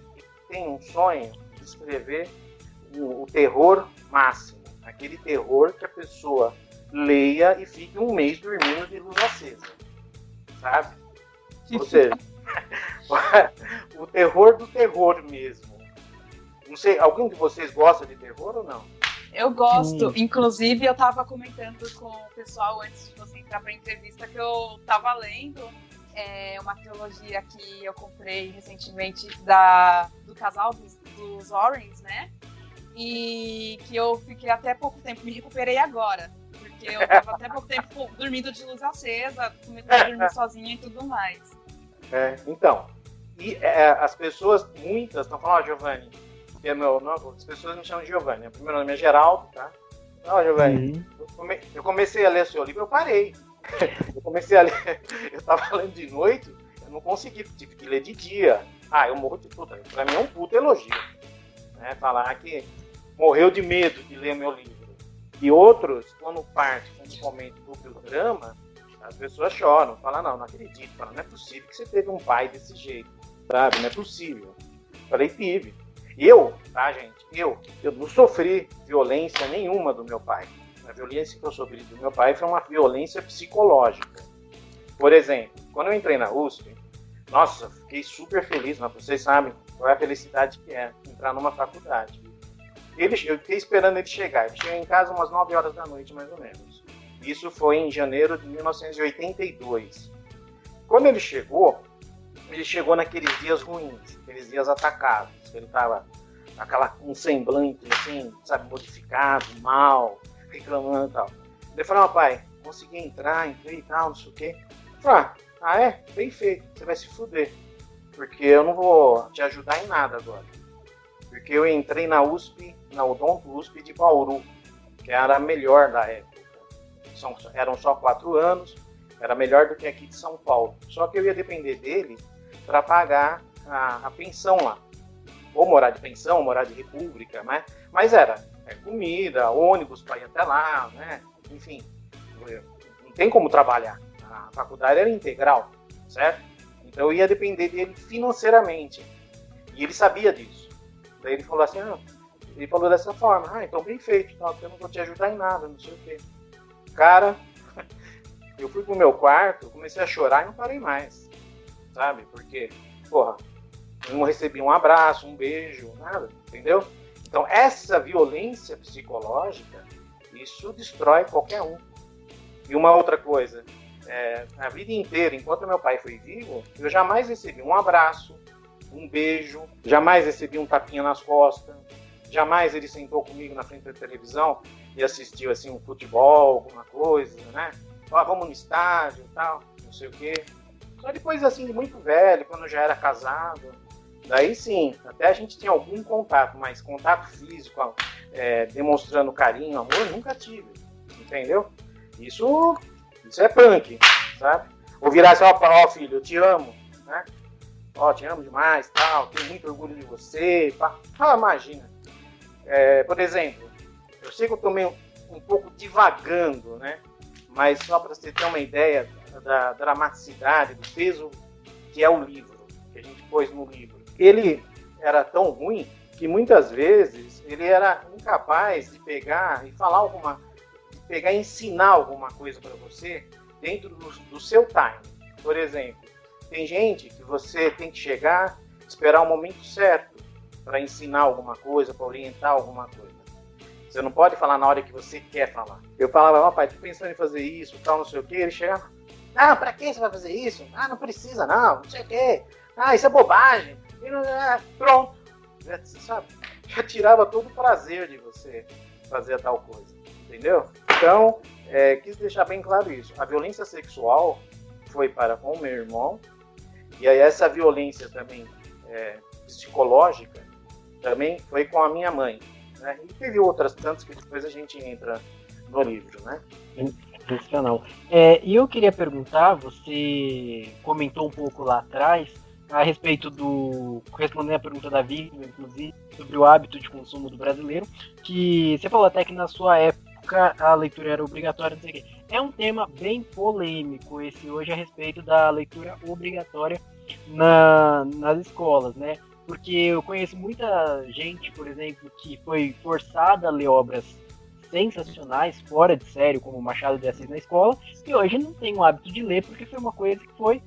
Tem um sonho de escrever o, o terror máximo, aquele terror que a pessoa leia e fique um mês dormindo de luz acesa. Sabe? Ou seja, [LAUGHS] o terror do terror mesmo. Não sei, algum de vocês gosta de terror ou não? Eu gosto. Hum. Inclusive, eu estava comentando com o pessoal antes de você entrar para a entrevista que eu estava lendo é uma trilogia que eu comprei recentemente da, do casal dos, dos Orange, né? E que eu fiquei até pouco tempo, me recuperei agora. Porque eu tava até pouco tempo dormindo de luz acesa, com medo de dormir sozinha e tudo mais. É, então, e é, as pessoas, muitas, estão falando, ó, Giovanni, é meu nome, as pessoas me chamam de Giovanni. O primeiro nome é Geraldo, tá? Ó, Giovanni, Uhum. eu, come- eu comecei a ler seu livro, eu parei. [LAUGHS] eu comecei a ler, [LAUGHS] eu tava lendo de noite, eu não consegui, tive que ler de dia. Ah, eu morro de puta. Pra mim é um puta elogio. Né? Falar que morreu de medo de ler meu livro. E outros, quando parte, principalmente do programa, as pessoas choram. Falam, não, não acredito. Falam, não é possível que você teve um pai desse jeito. Sabe? Não é possível. Falei, tive. Eu, tá, gente? Eu, eu não sofri violência nenhuma do meu pai. A violência que eu sofri do meu pai foi uma violência psicológica. Por exemplo, quando eu entrei na USP, nossa, fiquei super feliz, mas vocês sabem qual é a felicidade que é entrar numa faculdade. Ele, eu fiquei esperando ele chegar. Ele chegou em casa umas 9 horas da noite, mais ou menos. Isso foi em janeiro de 1982. Quando ele chegou, ele chegou naqueles dias ruins, aqueles dias atacados. Ele tava aquela um semblante assim, sabe, modificado, mal, reclamando e tal. Ele falou, "Ó, pai, consegui entrar, entrei e tal, não sei o quê. Eu falei, ah, ah, é? Bem feito, você vai se fuder. Porque eu não vou te ajudar em nada agora. Porque eu entrei na USP, na Odonto USP de Bauru, que era a melhor da época. São, eram só quatro anos, era melhor do que aqui de São Paulo. Só que eu ia depender dele para pagar a, a pensão lá. Ou morar de pensão, ou morar de república, né? Mas era é, comida, ônibus para ir até lá, né? Enfim, eu- não tem como trabalhar. A faculdade era integral, certo? Então eu ia depender dele financeiramente. E ele sabia disso. Daí ele falou assim, ah, ele falou dessa forma, ah, então bem feito, tal, eu não vou te ajudar em nada, não sei o quê. Cara, [LAUGHS] eu fui pro meu quarto, comecei a chorar e não parei mais. Sabe? Porque, porra, não recebi um abraço, um beijo, nada, entendeu? Então essa violência psicológica, isso destrói qualquer um. E uma outra coisa, é, a vida inteira, enquanto meu pai foi vivo, eu jamais recebi um abraço, um beijo, jamais recebi um tapinha nas costas, jamais ele sentou comigo na frente da televisão e assistiu assim um futebol, alguma coisa, né? Ó, vamos no estádio tal, não sei o quê. Só depois assim, de muito velho, quando eu já era casado, daí sim, até a gente tinha algum contato, mas contato físico, é, demonstrando carinho, amor, nunca tive, entendeu? Isso, isso é punk, sabe? Ou virar assim, ó, ó filho, eu te amo, né? Ó, te amo demais, tal, tenho muito orgulho de você, pá. Ah, imagina. É, por exemplo, eu sei que eu tô meio um pouco divagando, né? Mas só para você ter uma ideia da dramaticidade, do peso que é o livro, que a gente pôs no livro. Ele era tão ruim que muitas vezes ele era incapaz de pegar e falar alguma, pegar e ensinar alguma coisa para você dentro do, do seu time. Por exemplo, tem gente que você tem que chegar, esperar o momento certo para ensinar alguma coisa, para orientar alguma coisa. Você não pode falar na hora que você quer falar. Eu falava, ó, pai, tô pensando em fazer isso, tal, não sei o quê. Ele chegava, ah, pra que você vai fazer isso? Ah, não precisa, não, não sei o quê. Ah, isso é bobagem. E ah, Pronto. Já, sabe? Já tirava todo o prazer de você fazer tal coisa. Entendeu? Então, é, quis deixar bem claro isso. A violência sexual foi para com meu irmão. E aí essa violência também é, psicológica também foi com a minha mãe. Né? E teve outras tantas que depois a gente entra no livro, né? Sensacional. É, e eu queria perguntar, você comentou um pouco lá atrás a respeito do. respondendo a pergunta da Vivian, inclusive, sobre o hábito de consumo do brasileiro, que você falou até que na sua época a leitura era obrigatória, não sei o quê. É um tema bem polêmico esse hoje a respeito da leitura obrigatória na, nas escolas, né? Porque eu conheço muita gente, por exemplo, que foi forçada a ler obras sensacionais, fora de sério, como Machado de Assis na escola, e hoje não tem o hábito de ler porque foi uma coisa que foi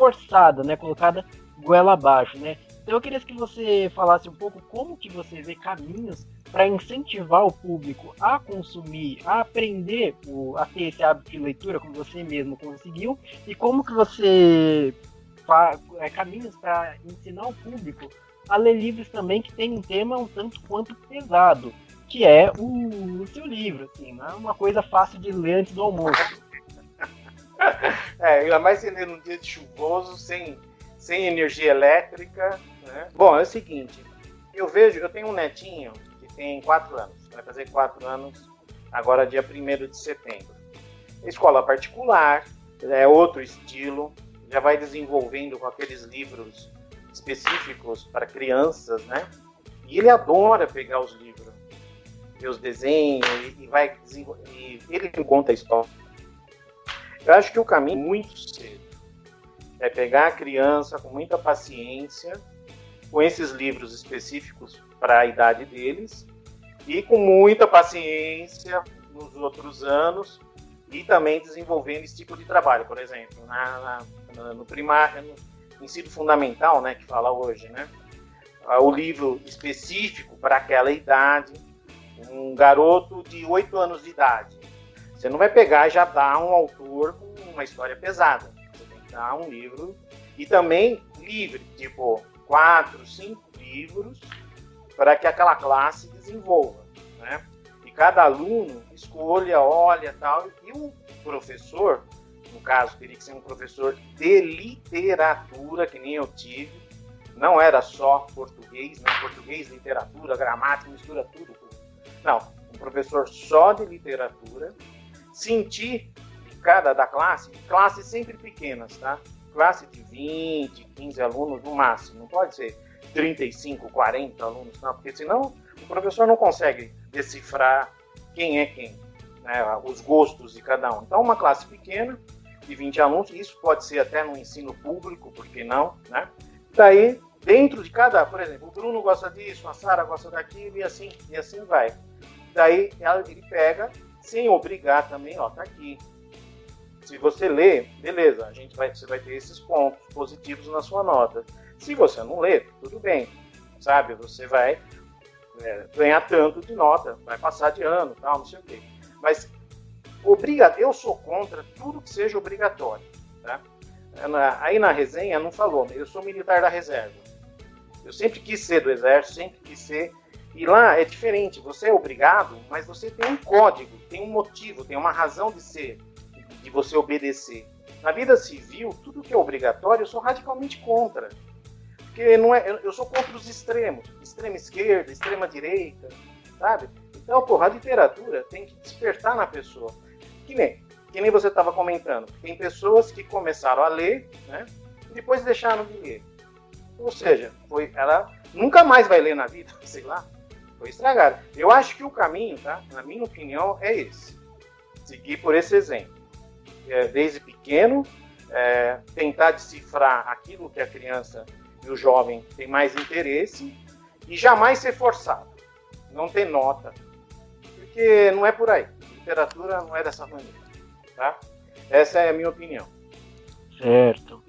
forçada, né, colocada goela abaixo, né? Então eu queria que você falasse um pouco como que você vê caminhos para incentivar o público a consumir, a aprender, a ter esse hábito de leitura, como você mesmo conseguiu, e como que você é, caminhos para ensinar o público a ler livros também que tem um tema um tanto quanto pesado, que é o, o seu livro, assim, não é uma coisa fácil de ler antes do almoço. [LAUGHS] é, ainda mais se ler num dia chuvoso, sem, sem energia elétrica. Né? Bom, é o seguinte, eu vejo, eu tenho um netinho que tem quatro anos, vai fazer quatro anos agora dia 1 de setembro. Escola particular, é outro estilo, já vai desenvolvendo com aqueles livros específicos para crianças, né? E ele adora pegar os livros, ver os desenhos e, vai e ele conta a história. Eu acho que o caminho é muito cedo é pegar a criança com muita paciência, com esses livros específicos para a idade deles e com muita paciência nos outros anos e também desenvolvendo esse tipo de trabalho, por exemplo, na, na, no primário, no ensino fundamental, né, que fala hoje, né, ah, o livro específico para aquela idade, um garoto de 8 anos de idade. Você não vai pegar e já dar um autor com uma história pesada. Você tem que dar um livro e também livre, tipo quatro, cinco livros para que aquela classe desenvolva, né? cada aluno escolha, olha tal, e o professor, no caso, teria que ser um professor de literatura, que nem eu tive, não era só português, né? português, literatura, gramática, mistura tudo. Não, um professor só de literatura, sentir cada da classe, classes sempre pequenas, tá? Classe de 20, 15 alunos no máximo, não pode ser 35, 40 alunos, não, porque senão o professor não consegue decifrar quem é quem, né, os gostos de cada um. Então, uma classe pequena, de 20 alunos, isso pode ser até no ensino público, por que não, né? Daí, dentro de cada, por exemplo, o Bruno gosta disso, a Sara gosta daquilo, e assim, e assim vai. Daí, ele pega, sem obrigar também, ó, tá aqui. Se você lê, beleza, a gente vai, você vai ter esses pontos positivos na sua nota. Se você não lê, tudo bem, sabe? Você vai é, ganhar tanto de nota, vai passar de ano, tal, não sei o quê. Mas obriga, eu sou contra tudo que seja obrigatório. Tá? Aí na resenha não falou, eu sou militar da reserva. Eu sempre quis ser do exército, sempre quis ser. E lá é diferente, você é obrigado, mas você tem um código, tem um motivo, tem uma razão de ser, de você obedecer. Na vida civil, tudo que é obrigatório, eu sou radicalmente contra. Porque não é, eu sou contra os extremos, extrema esquerda, extrema direita, sabe? Então, porra, a literatura tem que despertar na pessoa. Que nem, que nem você estava comentando. Tem pessoas que começaram a ler, né? E depois deixaram de ler. Ou seja, foi, ela nunca mais vai ler na vida, [LAUGHS] sei lá. Foi estragada. Eu acho que o caminho, tá? Na minha opinião, é esse. Seguir por esse exemplo. É, desde pequeno, é, tentar decifrar aquilo que a criança e o jovem tem mais interesse e jamais ser forçado, não ter nota, porque não é por aí. Literatura não é dessa maneira, tá? Essa é a minha opinião. Certo.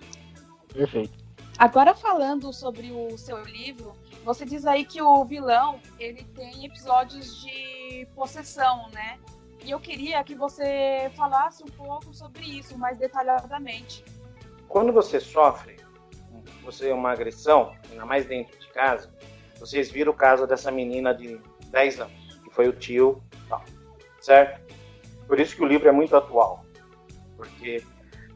Perfeito. Agora falando sobre o seu livro, você diz aí que o vilão ele tem episódios de possessão, né? E eu queria que você falasse um pouco sobre isso mais detalhadamente. Quando você sofre você é uma agressão, ainda mais dentro de casa, vocês viram o caso dessa menina de 10 anos, que foi o tio, tal, certo? Por isso que o livro é muito atual, porque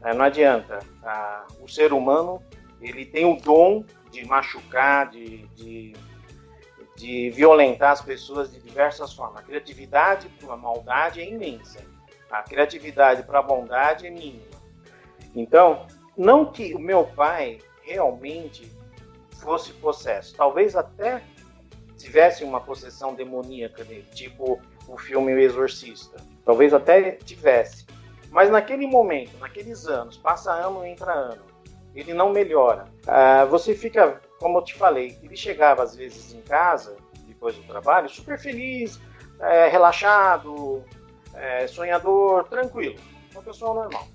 é, não adianta, a, o ser humano ele tem o dom de machucar, de, de, de violentar as pessoas de diversas formas. A criatividade para a maldade é imensa, a criatividade para a bondade é mínima. Então, não que o meu pai realmente fosse possesso. Talvez até tivesse uma possessão demoníaca dele, tipo o filme O Exorcista. Talvez até tivesse. Mas naquele momento, naqueles anos, passa ano, entra ano, ele não melhora. Ah, você fica, como eu te falei, ele chegava às vezes em casa, depois do trabalho, super feliz, é, relaxado, é, sonhador, tranquilo. Uma pessoa normal.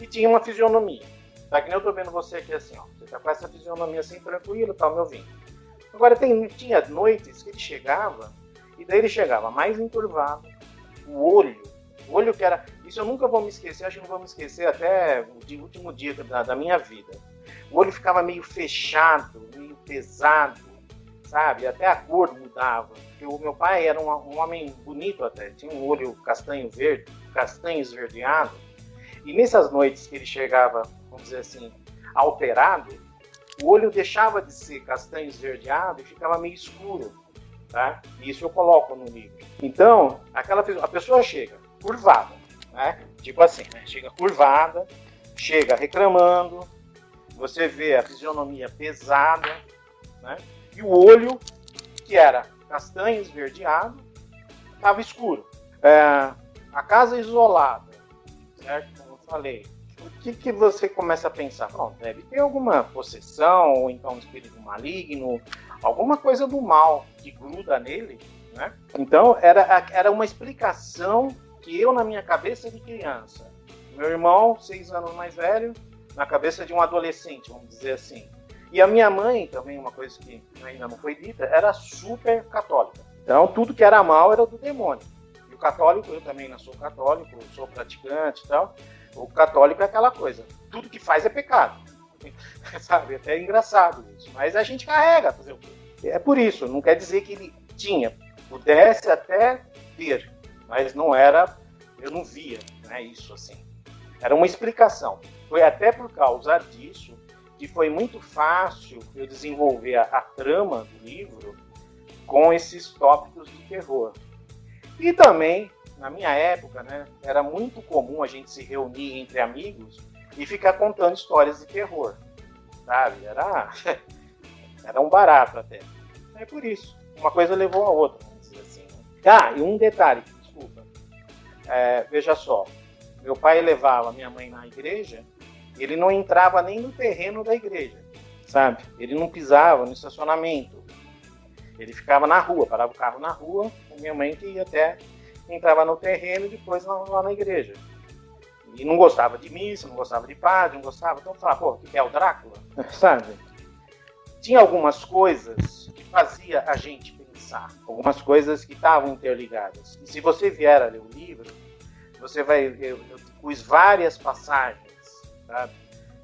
E tinha uma fisionomia. Tá que nem eu tô vendo você aqui assim, ó. Você tá com essa fisionomia assim tranquila, tá me ouvindo. Agora tem, tinha noites que ele chegava E daí ele chegava mais encurvado, o olho, olho que era. Isso eu nunca vou me esquecer, acho que não vou me esquecer até o último dia da, da minha vida. O olho ficava meio fechado, meio pesado, sabe? Até a cor mudava. Porque o meu pai era um, um homem bonito até, tinha um olho castanho verde, castanho esverdeado. E nessas noites que ele chegava, vamos dizer assim, alterado, o olho deixava de ser castanho esverdeado e ficava meio escuro. Tá? Isso eu coloco no livro. Então, aquela a pessoa chega curvada, né? Tipo assim, né? chega curvada, chega reclamando, você vê a fisionomia pesada, né? E o olho, que era castanho esverdeado, estava escuro. É, a casa isolada, certo? Como eu falei. O que, que você começa a pensar? Bom, deve ter alguma possessão, ou então um espírito maligno, alguma coisa do mal que gruda nele, né? Então, era, era uma explicação que eu, na minha cabeça de criança, meu irmão, seis anos mais velho, na cabeça de um adolescente, vamos dizer assim. E a minha mãe, também uma coisa que ainda não foi dita, era super católica. Então, tudo que era mal era do demônio. E o católico, eu também não sou católico, sou praticante e tal. O católico é aquela coisa, tudo que faz é pecado. [LAUGHS] Sabe? Até é engraçado isso. Mas a gente carrega, fazer o quê? É por isso, não quer dizer que ele tinha, pudesse até ter, mas não era, eu não via, né, isso assim. Era uma explicação. Foi até por causa disso que foi muito fácil eu desenvolver a, a trama do livro com esses tópicos de terror. E também, na minha época, né, era muito comum a gente se reunir entre amigos e ficar contando histórias de terror. Sabe? Era, [LAUGHS] era um barato até. É por isso. Uma coisa levou a outra, assim. Ah, e um detalhe. É, veja só. Meu pai levava minha mãe na igreja, ele não entrava nem no terreno da igreja, sabe? Ele não pisava no estacionamento. Ele ficava na rua, parava o carro na rua, minha mãe que ia até entrava no terreno e depois lá, na igreja. E não gostava de missa, não gostava de padre, não gostava. Então falava, pô, que é o Drácula? [LAUGHS] Sabe? Tinha algumas coisas fazia a gente pensar, algumas coisas que estavam interligadas. E se você vier a ler o livro, você vai eu, eu pus várias passagens, sabe?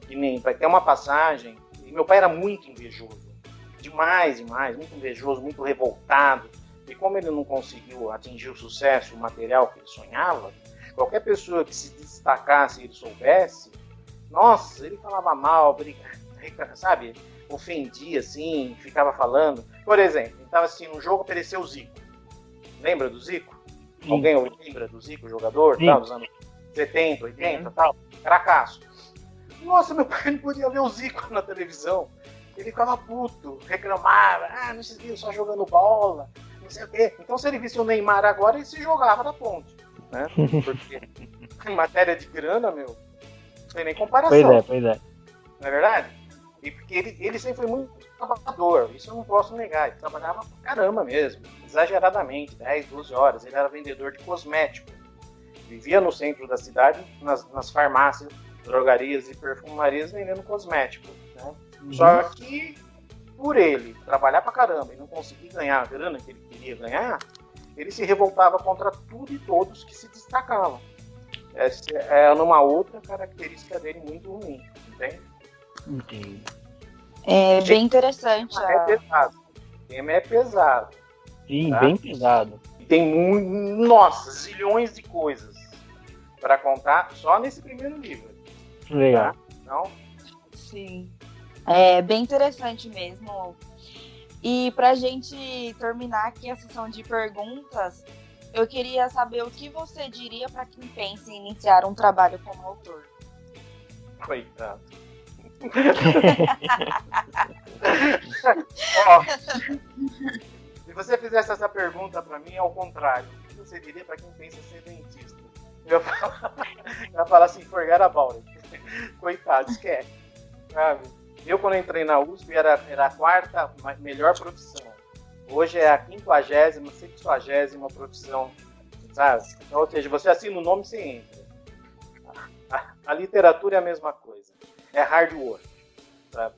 Que nem vai ter uma passagem. E meu pai era muito invejoso, demais, demais, muito invejoso, muito revoltado. E como ele não conseguiu atingir o sucesso material que ele sonhava, qualquer pessoa que se destacasse ele soubesse, nossa, ele falava mal, brigava, [LAUGHS] sabe? ofendia, assim, ficava falando. Por exemplo, estava assistindo um jogo, apareceu o Zico. Lembra do Zico? Sim. Alguém lembra do Zico, jogador, tal, dos anos 70, 80 uhum. tal? Nossa, meu pai não podia ver o Zico na televisão. Ele ficava puto, reclamava, ah, não se viu só jogando bola, não sei o quê. Então, se ele visse o Neymar agora, ele se jogava na ponte. Né? [LAUGHS] Porque em matéria de grana, meu, não tem nem comparação. Pois é, pois é. Não é verdade? E porque ele, ele sempre foi muito trabalhador, isso eu não posso negar. Ele trabalhava pra caramba mesmo, exageradamente, 10, 12 horas. Ele era vendedor de cosmético. Vivia no centro da cidade, nas, nas farmácias, drogarias e perfumarias vendendo cosmético. Né? Uhum. Só que, por ele trabalhar pra caramba e não conseguir ganhar a grana que ele queria ganhar, ele se revoltava contra tudo e todos que se destacavam. Essa é numa outra característica dele muito ruim, entende? Entendi. É bem interessante. É pesado. O tema é pesado. Sim, tá? bem pesado. Tem muito, nossa, zilhões de coisas para contar só nesse primeiro livro. Legal. Tá? Então, Sim. É bem interessante mesmo. E para a gente terminar aqui a sessão de perguntas, eu queria saber o que você diria para quem pensa em iniciar um trabalho como autor. Coitado. Se você fizesse essa pergunta para mim, ao contrário, o que você diria para quem pensa ser dentista? Eu ia falar, falar assim, forget about it. Coitado, esquece. Eu, quando entrei na USP, era, era a quarta melhor profissão. Hoje é a quinquagésima, sexuagésima profissão. Sabe? Então, ou seja, você assina o nome, você entra. A, a literatura é a mesma coisa é hard work. Sabe?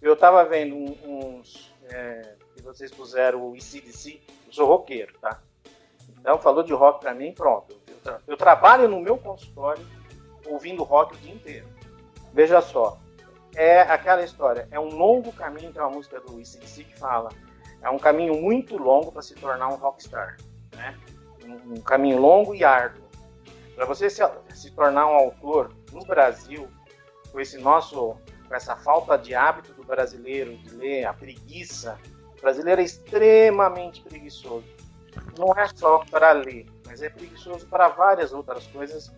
Eu estava vendo uns é, vocês puseram o ICDC, eu sou roqueiro, tá? Então, falou de rock para mim, pronto. Eu, eu trabalho no meu consultório ouvindo rock o dia inteiro. Veja só, é aquela história, é um longo caminho, tem uma música do ICDC que fala, é um caminho muito longo para se tornar um rockstar, né? Um, um caminho longo e árduo. Para você se, se tornar um autor no Brasil, com esse nosso, com essa falta de hábito do brasileiro de ler, a preguiça, o brasileiro é extremamente preguiçoso. Não é só para ler, mas é preguiçoso para várias outras coisas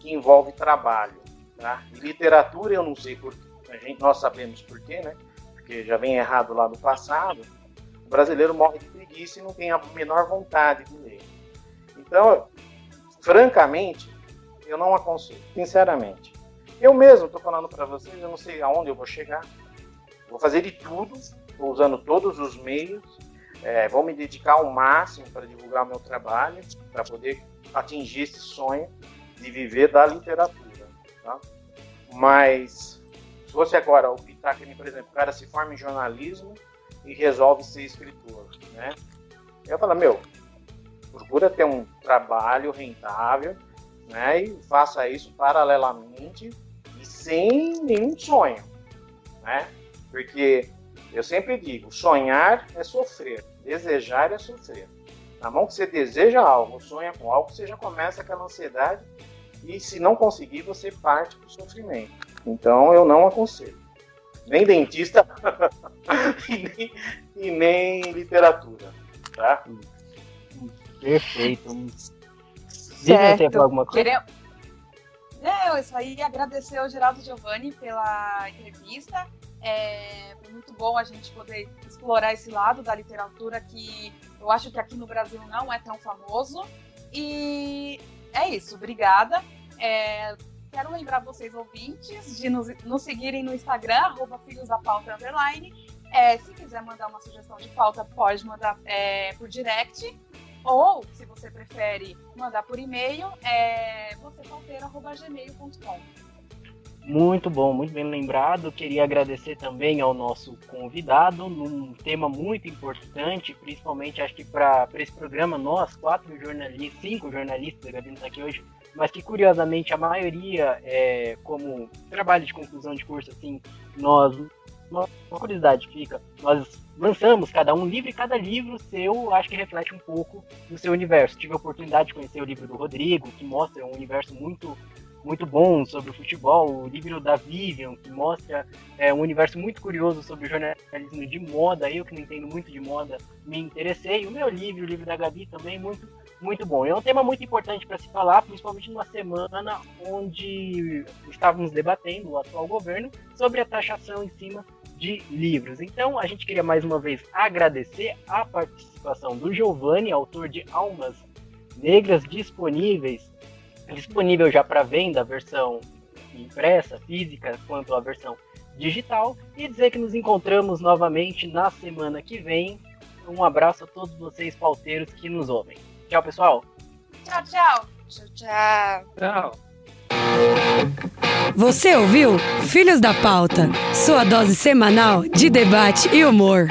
que envolvem trabalho. Tá? E literatura eu não sei porquê a gente, nós sabemos por quê, né? Porque já vem errado lá do passado. O brasileiro morre de preguiça e não tem a menor vontade de ler. Então, francamente, eu não aconselho, sinceramente. Eu mesmo estou falando para vocês, eu não sei aonde eu vou chegar. Vou fazer de tudo, estou usando todos os meios, é, vou me dedicar ao máximo para divulgar o meu trabalho, para poder atingir esse sonho de viver da literatura. Tá? Mas fosse agora o Pitacani, por exemplo, o cara se forma em jornalismo e resolve ser escritor, né? Eu falo, meu, procura ter um trabalho rentável, né? E faça isso paralelamente sem nenhum sonho, né? Porque eu sempre digo, sonhar é sofrer, desejar é sofrer. Na mão que você deseja algo, sonha com algo, você já começa aquela ansiedade e se não conseguir, você parte para o sofrimento. Então eu não aconselho. Nem dentista [LAUGHS] e, nem, e, nem, literatura. Tá? Perfeito. Certo. alguma coisa? Queremos... É, isso aí, agradecer ao Geraldo Giovanni pela entrevista. É, foi muito bom a gente poder explorar esse lado da literatura que eu acho que aqui no Brasil não é tão famoso. E é isso, obrigada. É, quero lembrar vocês, ouvintes, de nos, nos seguirem no Instagram, arroba Filhos da Pauta Underline. É, se quiser mandar uma sugestão de pauta, pode mandar é, por direct. Ou, se você prefere mandar por e-mail, é vocêpauteiro.gmail.com. Muito bom, muito bem lembrado. Queria agradecer também ao nosso convidado num tema muito importante, principalmente acho que para esse programa, nós, quatro jornalistas, cinco jornalistas, a Gabi está aqui hoje, mas que curiosamente a maioria, é, como trabalho de conclusão de curso, assim, nós, uma curiosidade fica, nós lançamos cada um livro e cada livro seu acho que reflete um pouco do seu universo. Tive a oportunidade de conhecer o livro do Rodrigo, que mostra um universo muito muito bom sobre o futebol, o livro da Vivian, que mostra é, um universo muito curioso sobre jornalismo de moda, eu que não entendo muito de moda, me interessei. O meu livro, o livro da Gabi também, muito muito bom. É um tema muito importante para se falar, principalmente numa semana onde estávamos debatendo o atual governo sobre a taxação em cima de livros. Então, a gente queria mais uma vez agradecer a participação do Giovanni, autor de Almas Negras disponíveis, disponível já para venda a versão impressa, física, quanto a versão digital, e dizer que nos encontramos novamente na semana que vem. Um abraço a todos vocês pauteiros que nos ouvem. Tchau, pessoal. Tchau, tchau. Tchau, tchau. Tchau. Você ouviu Filhos da Pauta, sua dose semanal de debate e humor.